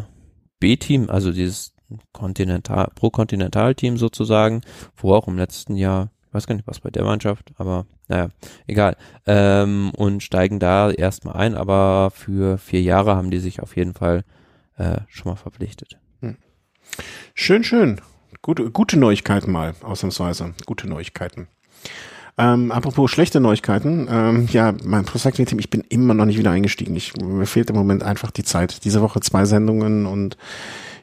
B-Team, also dieses Kontinental, Pro-Kontinental-Team sozusagen, wo auch im letzten Jahr, ich weiß gar nicht, was bei der Mannschaft, aber naja, egal, ähm, und steigen da erstmal ein, aber für vier Jahre haben die sich auf jeden Fall äh, schon mal verpflichtet. Hm. Schön, schön. Gute, gute Neuigkeiten mal, ausnahmsweise. Gute Neuigkeiten. Ähm, apropos schlechte Neuigkeiten, ähm, ja, mein Pro Cycling Team, ich bin immer noch nicht wieder eingestiegen. Ich, mir fehlt im Moment einfach die Zeit. Diese Woche zwei Sendungen und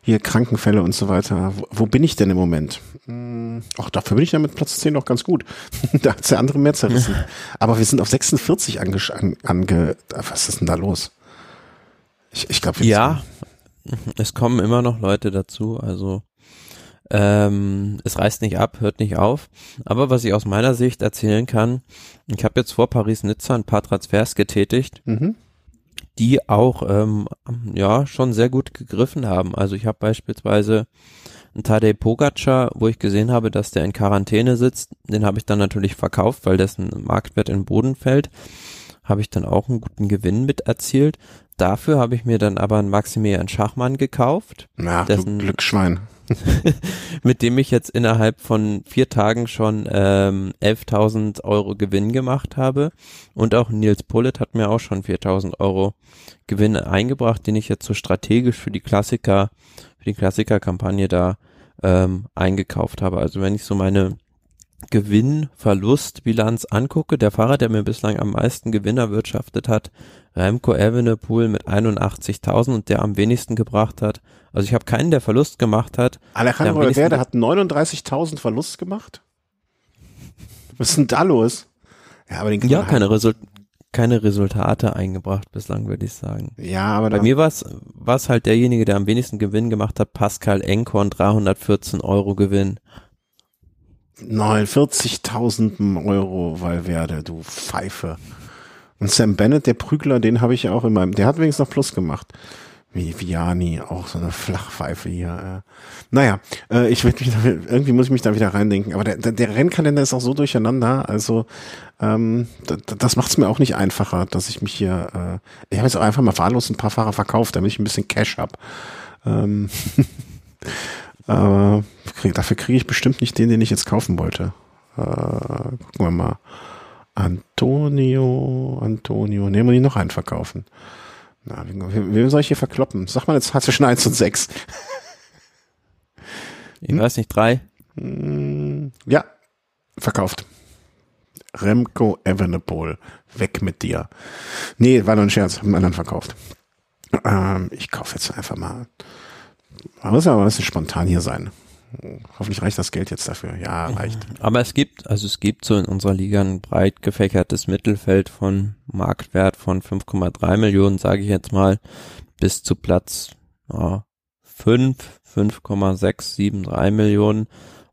hier Krankenfälle und so weiter. Wo, wo bin ich denn im Moment? Hm, ach, dafür bin ich ja mit Platz 10 noch ganz gut. <laughs> da hat's der andere mehr zerrissen. <laughs> Aber wir sind auf 46 ange, ange, was ist denn da los? Ich, ich glaube, ja, es kommen immer noch Leute dazu, also ähm, es reißt nicht ab, hört nicht auf. Aber was ich aus meiner Sicht erzählen kann, ich habe jetzt vor Paris-Nizza ein paar Transfers getätigt, mhm. Die auch ähm, ja schon sehr gut gegriffen haben. Also ich habe beispielsweise einen Tadej Pogacar, wo ich gesehen habe, dass der in Quarantäne sitzt. Den habe ich dann natürlich verkauft, weil dessen Marktwert in den Boden fällt. habe ich dann auch einen guten Gewinn mit erzielt. Dafür habe ich mir dann aber einen Maximilian Schachmann gekauft. Na, dessen, du Glücksschwein. <laughs> mit dem ich jetzt innerhalb von vier Tagen schon ähm, 11.000 Euro Gewinn gemacht habe. Und auch Nils Pullet hat mir auch schon 4.000 Euro Gewinn eingebracht, den ich jetzt so strategisch für die Klassiker, für die Klassiker-Kampagne da ähm, eingekauft habe. Also wenn ich so meine Gewinn-Verlust-Bilanz angucke, der Fahrer, der mir bislang am meisten Gewinn erwirtschaftet hat, Remco Evenepoel mit 81.000 und der am wenigsten gebracht hat. Also ich habe keinen, der Verlust gemacht hat. Alejandro Valverde hat 39.000 Verlust gemacht? <laughs> Was ist denn da los? Ja, aber den ja halt keine, Result keine Resultate eingebracht bislang, würde ich sagen. Ja, aber bei mir war es halt derjenige, der am wenigsten Gewinn gemacht hat, Pascal Enkorn, 314 Euro Gewinn. 49.000 Euro Valverde, du Pfeife. Und Sam Bennett, der Prügler, den habe ich ja auch in meinem, der hat wenigstens noch Plus gemacht. Wie Viani, auch so eine Flachpfeife hier. Äh. Naja, äh, ich will mich da, irgendwie muss ich mich da wieder reindenken. Aber der, der, der Rennkalender ist auch so durcheinander. Also ähm, das macht es mir auch nicht einfacher, dass ich mich hier. Äh, ich habe jetzt auch einfach mal wahllos ein paar Fahrer verkauft, damit ich ein bisschen Cash habe. Ähm, <laughs> Aber krieg, dafür kriege ich bestimmt nicht den, den ich jetzt kaufen wollte. Äh, gucken wir mal. Antonio, Antonio. Nehmen wir die noch einen verkaufen. Na, wem, wem soll ich hier verkloppen? Sag mal jetzt zwischen 1 und 6. Ich hm? weiß nicht, drei. Hm, ja, verkauft. Remco Evenepoel, weg mit dir. Nee, war nur ein Scherz, haben einen anderen verkauft. Ähm, ich kaufe jetzt einfach mal man muss ja aber ein bisschen spontan hier sein. Hoffentlich reicht das Geld jetzt dafür. Ja, reicht. Aber es gibt, also es gibt so in unserer Liga ein breit gefächertes Mittelfeld von Marktwert von 5,3 Millionen, sage ich jetzt mal, bis zu Platz ja, 5, 5,673 Millionen.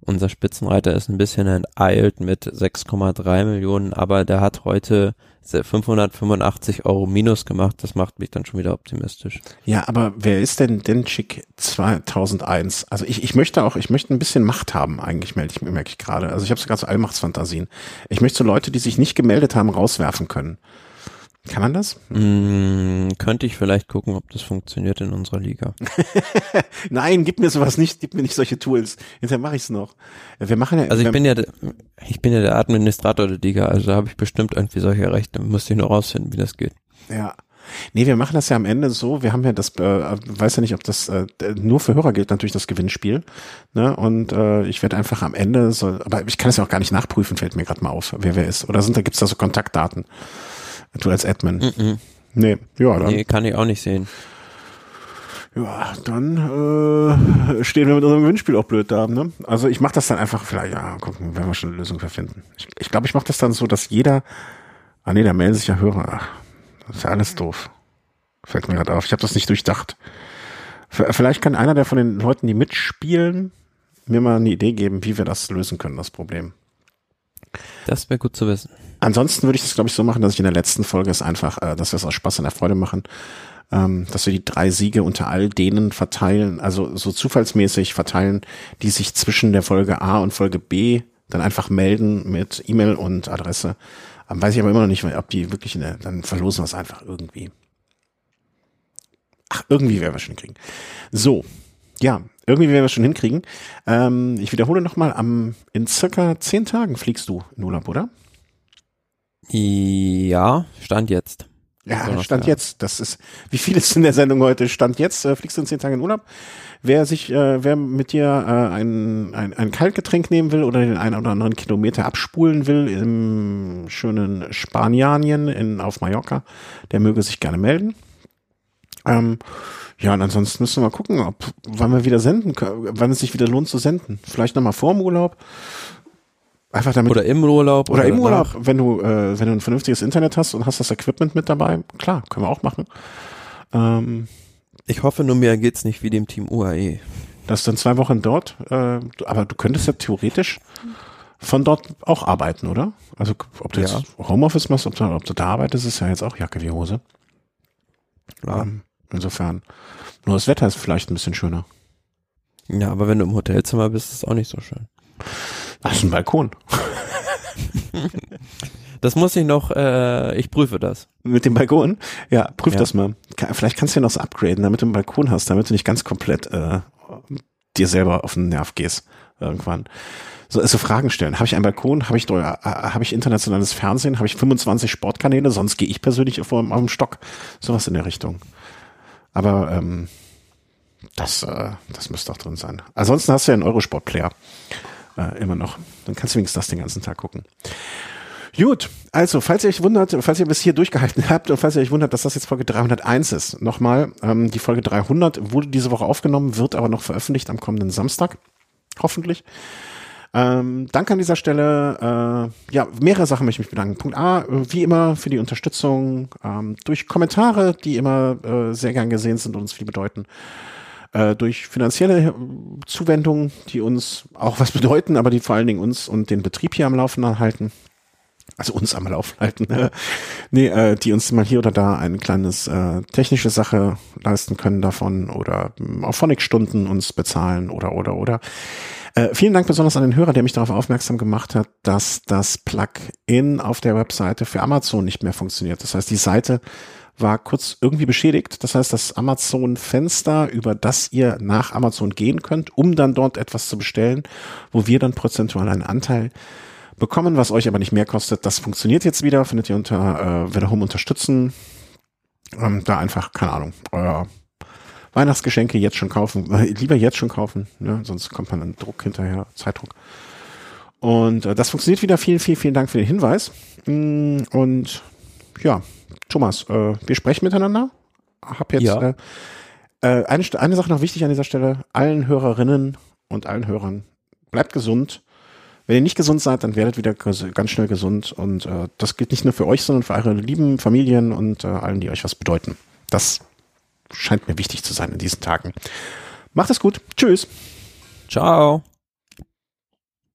Unser Spitzenreiter ist ein bisschen enteilt mit 6,3 Millionen, aber der hat heute 585 Euro minus gemacht. Das macht mich dann schon wieder optimistisch. Ja, aber wer ist denn Chick 2001? Also ich, ich möchte auch, ich möchte ein bisschen Macht haben, eigentlich melde ich, merke ich gerade. Also ich habe sogar so Allmachtsfantasien. Ich möchte so Leute, die sich nicht gemeldet haben, rauswerfen können. Kann man das? Mm, könnte ich vielleicht gucken, ob das funktioniert in unserer Liga. <laughs> Nein, gib mir sowas nicht, gib mir nicht solche Tools. Hinterher mache ich es noch. Wir machen ja. Also ich bin ja, ich bin ja der Administrator der Liga, also da habe ich bestimmt irgendwie solche Rechte. Müsste ich nur rausfinden, wie das geht. Ja. Nee, wir machen das ja am Ende so, wir haben ja das, äh, weiß ja nicht, ob das äh, nur für Hörer gilt, natürlich das Gewinnspiel. Ne? Und äh, ich werde einfach am Ende so, aber ich kann es ja auch gar nicht nachprüfen, fällt mir gerade mal auf, wer wer ist. Oder sind da gibt's da so Kontaktdaten? Du als Admin. Mm -mm. Nee, ja, dann. Nee, kann ich auch nicht sehen. Ja, dann äh, stehen wir mit unserem Gewinnspiel auch blöd da. Ne? Also ich mache das dann einfach, vielleicht, ja, gucken, wenn wir schon eine Lösung für finden. Ich glaube, ich, glaub, ich mache das dann so, dass jeder, ah nee, da melden sich ja Hörer. Ach, das ist ja alles doof. Fällt mir gerade auf. Ich habe das nicht durchdacht. Vielleicht kann einer der von den Leuten, die mitspielen, mir mal eine Idee geben, wie wir das lösen können, das Problem. Das wäre gut zu wissen. Ansonsten würde ich das, glaube ich, so machen, dass ich in der letzten Folge es einfach, äh, dass wir es aus Spaß und der Freude machen, ähm, dass wir die drei Siege unter all denen verteilen, also so zufallsmäßig verteilen, die sich zwischen der Folge A und Folge B dann einfach melden mit E-Mail und Adresse. Ähm, weiß ich aber immer noch nicht, ob die wirklich in der, dann verlosen wir es einfach irgendwie. Ach, irgendwie werden wir schon hinkriegen. So, ja, irgendwie werden wir schon hinkriegen. Ähm, ich wiederhole nochmal, am in circa zehn Tagen fliegst du in Urlaub, oder? Ja, Stand jetzt. Ja, Stand jetzt. Das ist, wie viel ist in der Sendung heute? Stand jetzt, äh, fliegst du in zehn Tagen in Urlaub. Wer sich, äh, wer mit dir äh, ein, ein, ein Kaltgetränk nehmen will oder den einen oder anderen Kilometer abspulen will im schönen Spanianien in, auf Mallorca, der möge sich gerne melden. Ähm, ja, und ansonsten müssen wir mal gucken, ob, wann wir wieder senden können, wann es sich wieder lohnt zu senden. Vielleicht nochmal vor dem Urlaub Einfach damit. Oder im Urlaub. Oder, oder im Urlaub, wenn du, äh, wenn du ein vernünftiges Internet hast und hast das Equipment mit dabei, klar, können wir auch machen. Ähm, ich hoffe nur, mir geht's nicht wie dem Team UAE. Das dann zwei Wochen dort, äh, aber du könntest ja theoretisch von dort auch arbeiten, oder? Also ob du ja. jetzt Homeoffice machst, ob du, ob du da arbeitest, ist ja jetzt auch Jacke wie Hose. Ja. Ähm, insofern. Nur das Wetter ist vielleicht ein bisschen schöner. Ja, aber wenn du im Hotelzimmer bist, ist es auch nicht so schön. Das ist ein Balkon. <laughs> Das muss ich noch, äh, ich prüfe das. Mit dem Balkon? Ja, prüf ja. das mal. Vielleicht kannst du ja noch so upgraden, damit du einen Balkon hast, damit du nicht ganz komplett äh, dir selber auf den Nerv gehst irgendwann. So also Fragen stellen. Habe ich einen Balkon? Habe ich, äh, habe ich internationales Fernsehen? Habe ich 25 Sportkanäle? Sonst gehe ich persönlich auf, auf dem Stock. Sowas in der Richtung. Aber ähm, das, äh, das müsste auch drin sein. Ansonsten hast du ja einen Eurosport-Player äh, immer noch. Dann kannst du wenigstens das den ganzen Tag gucken. Gut, also falls ihr euch wundert, falls ihr bis hier durchgehalten <laughs> habt und falls ihr euch wundert, dass das jetzt Folge 301 ist, nochmal, ähm, die Folge 300 wurde diese Woche aufgenommen, wird aber noch veröffentlicht am kommenden Samstag, hoffentlich. Ähm, danke an dieser Stelle. Äh, ja, mehrere Sachen möchte ich mich bedanken. Punkt A, wie immer für die Unterstützung ähm, durch Kommentare, die immer äh, sehr gern gesehen sind und uns viel bedeuten. Äh, durch finanzielle Zuwendungen, die uns auch was <laughs> bedeuten, aber die vor allen Dingen uns und den Betrieb hier am Laufen halten also uns am Laufen halten, ne? <laughs> nee, äh, die uns mal hier oder da ein kleines äh, technische Sache leisten können davon oder äh, auf Phonic-Stunden uns bezahlen oder oder oder. Äh, vielen Dank besonders an den Hörer, der mich darauf aufmerksam gemacht hat, dass das Plugin auf der Webseite für Amazon nicht mehr funktioniert. Das heißt, die Seite war kurz irgendwie beschädigt. Das heißt, das Amazon-Fenster, über das ihr nach Amazon gehen könnt, um dann dort etwas zu bestellen, wo wir dann prozentual einen Anteil bekommen, was euch aber nicht mehr kostet. Das funktioniert jetzt wieder, findet ihr unter äh, Home unterstützen. Ähm, da einfach, keine Ahnung, euer Weihnachtsgeschenke jetzt schon kaufen, äh, lieber jetzt schon kaufen, ne? sonst kommt man an Druck hinterher, Zeitdruck. Und äh, das funktioniert wieder. Vielen, vielen, vielen Dank für den Hinweis. Mm, und ja, Thomas, äh, wir sprechen miteinander. Hab jetzt ja. äh, äh eine, eine Sache noch wichtig an dieser Stelle. Allen Hörerinnen und allen Hörern, bleibt gesund. Wenn ihr nicht gesund seid, dann werdet wieder ganz schnell gesund. Und äh, das gilt nicht nur für euch, sondern für eure lieben Familien und äh, allen, die euch was bedeuten. Das scheint mir wichtig zu sein in diesen Tagen. Macht es gut. Tschüss. Ciao.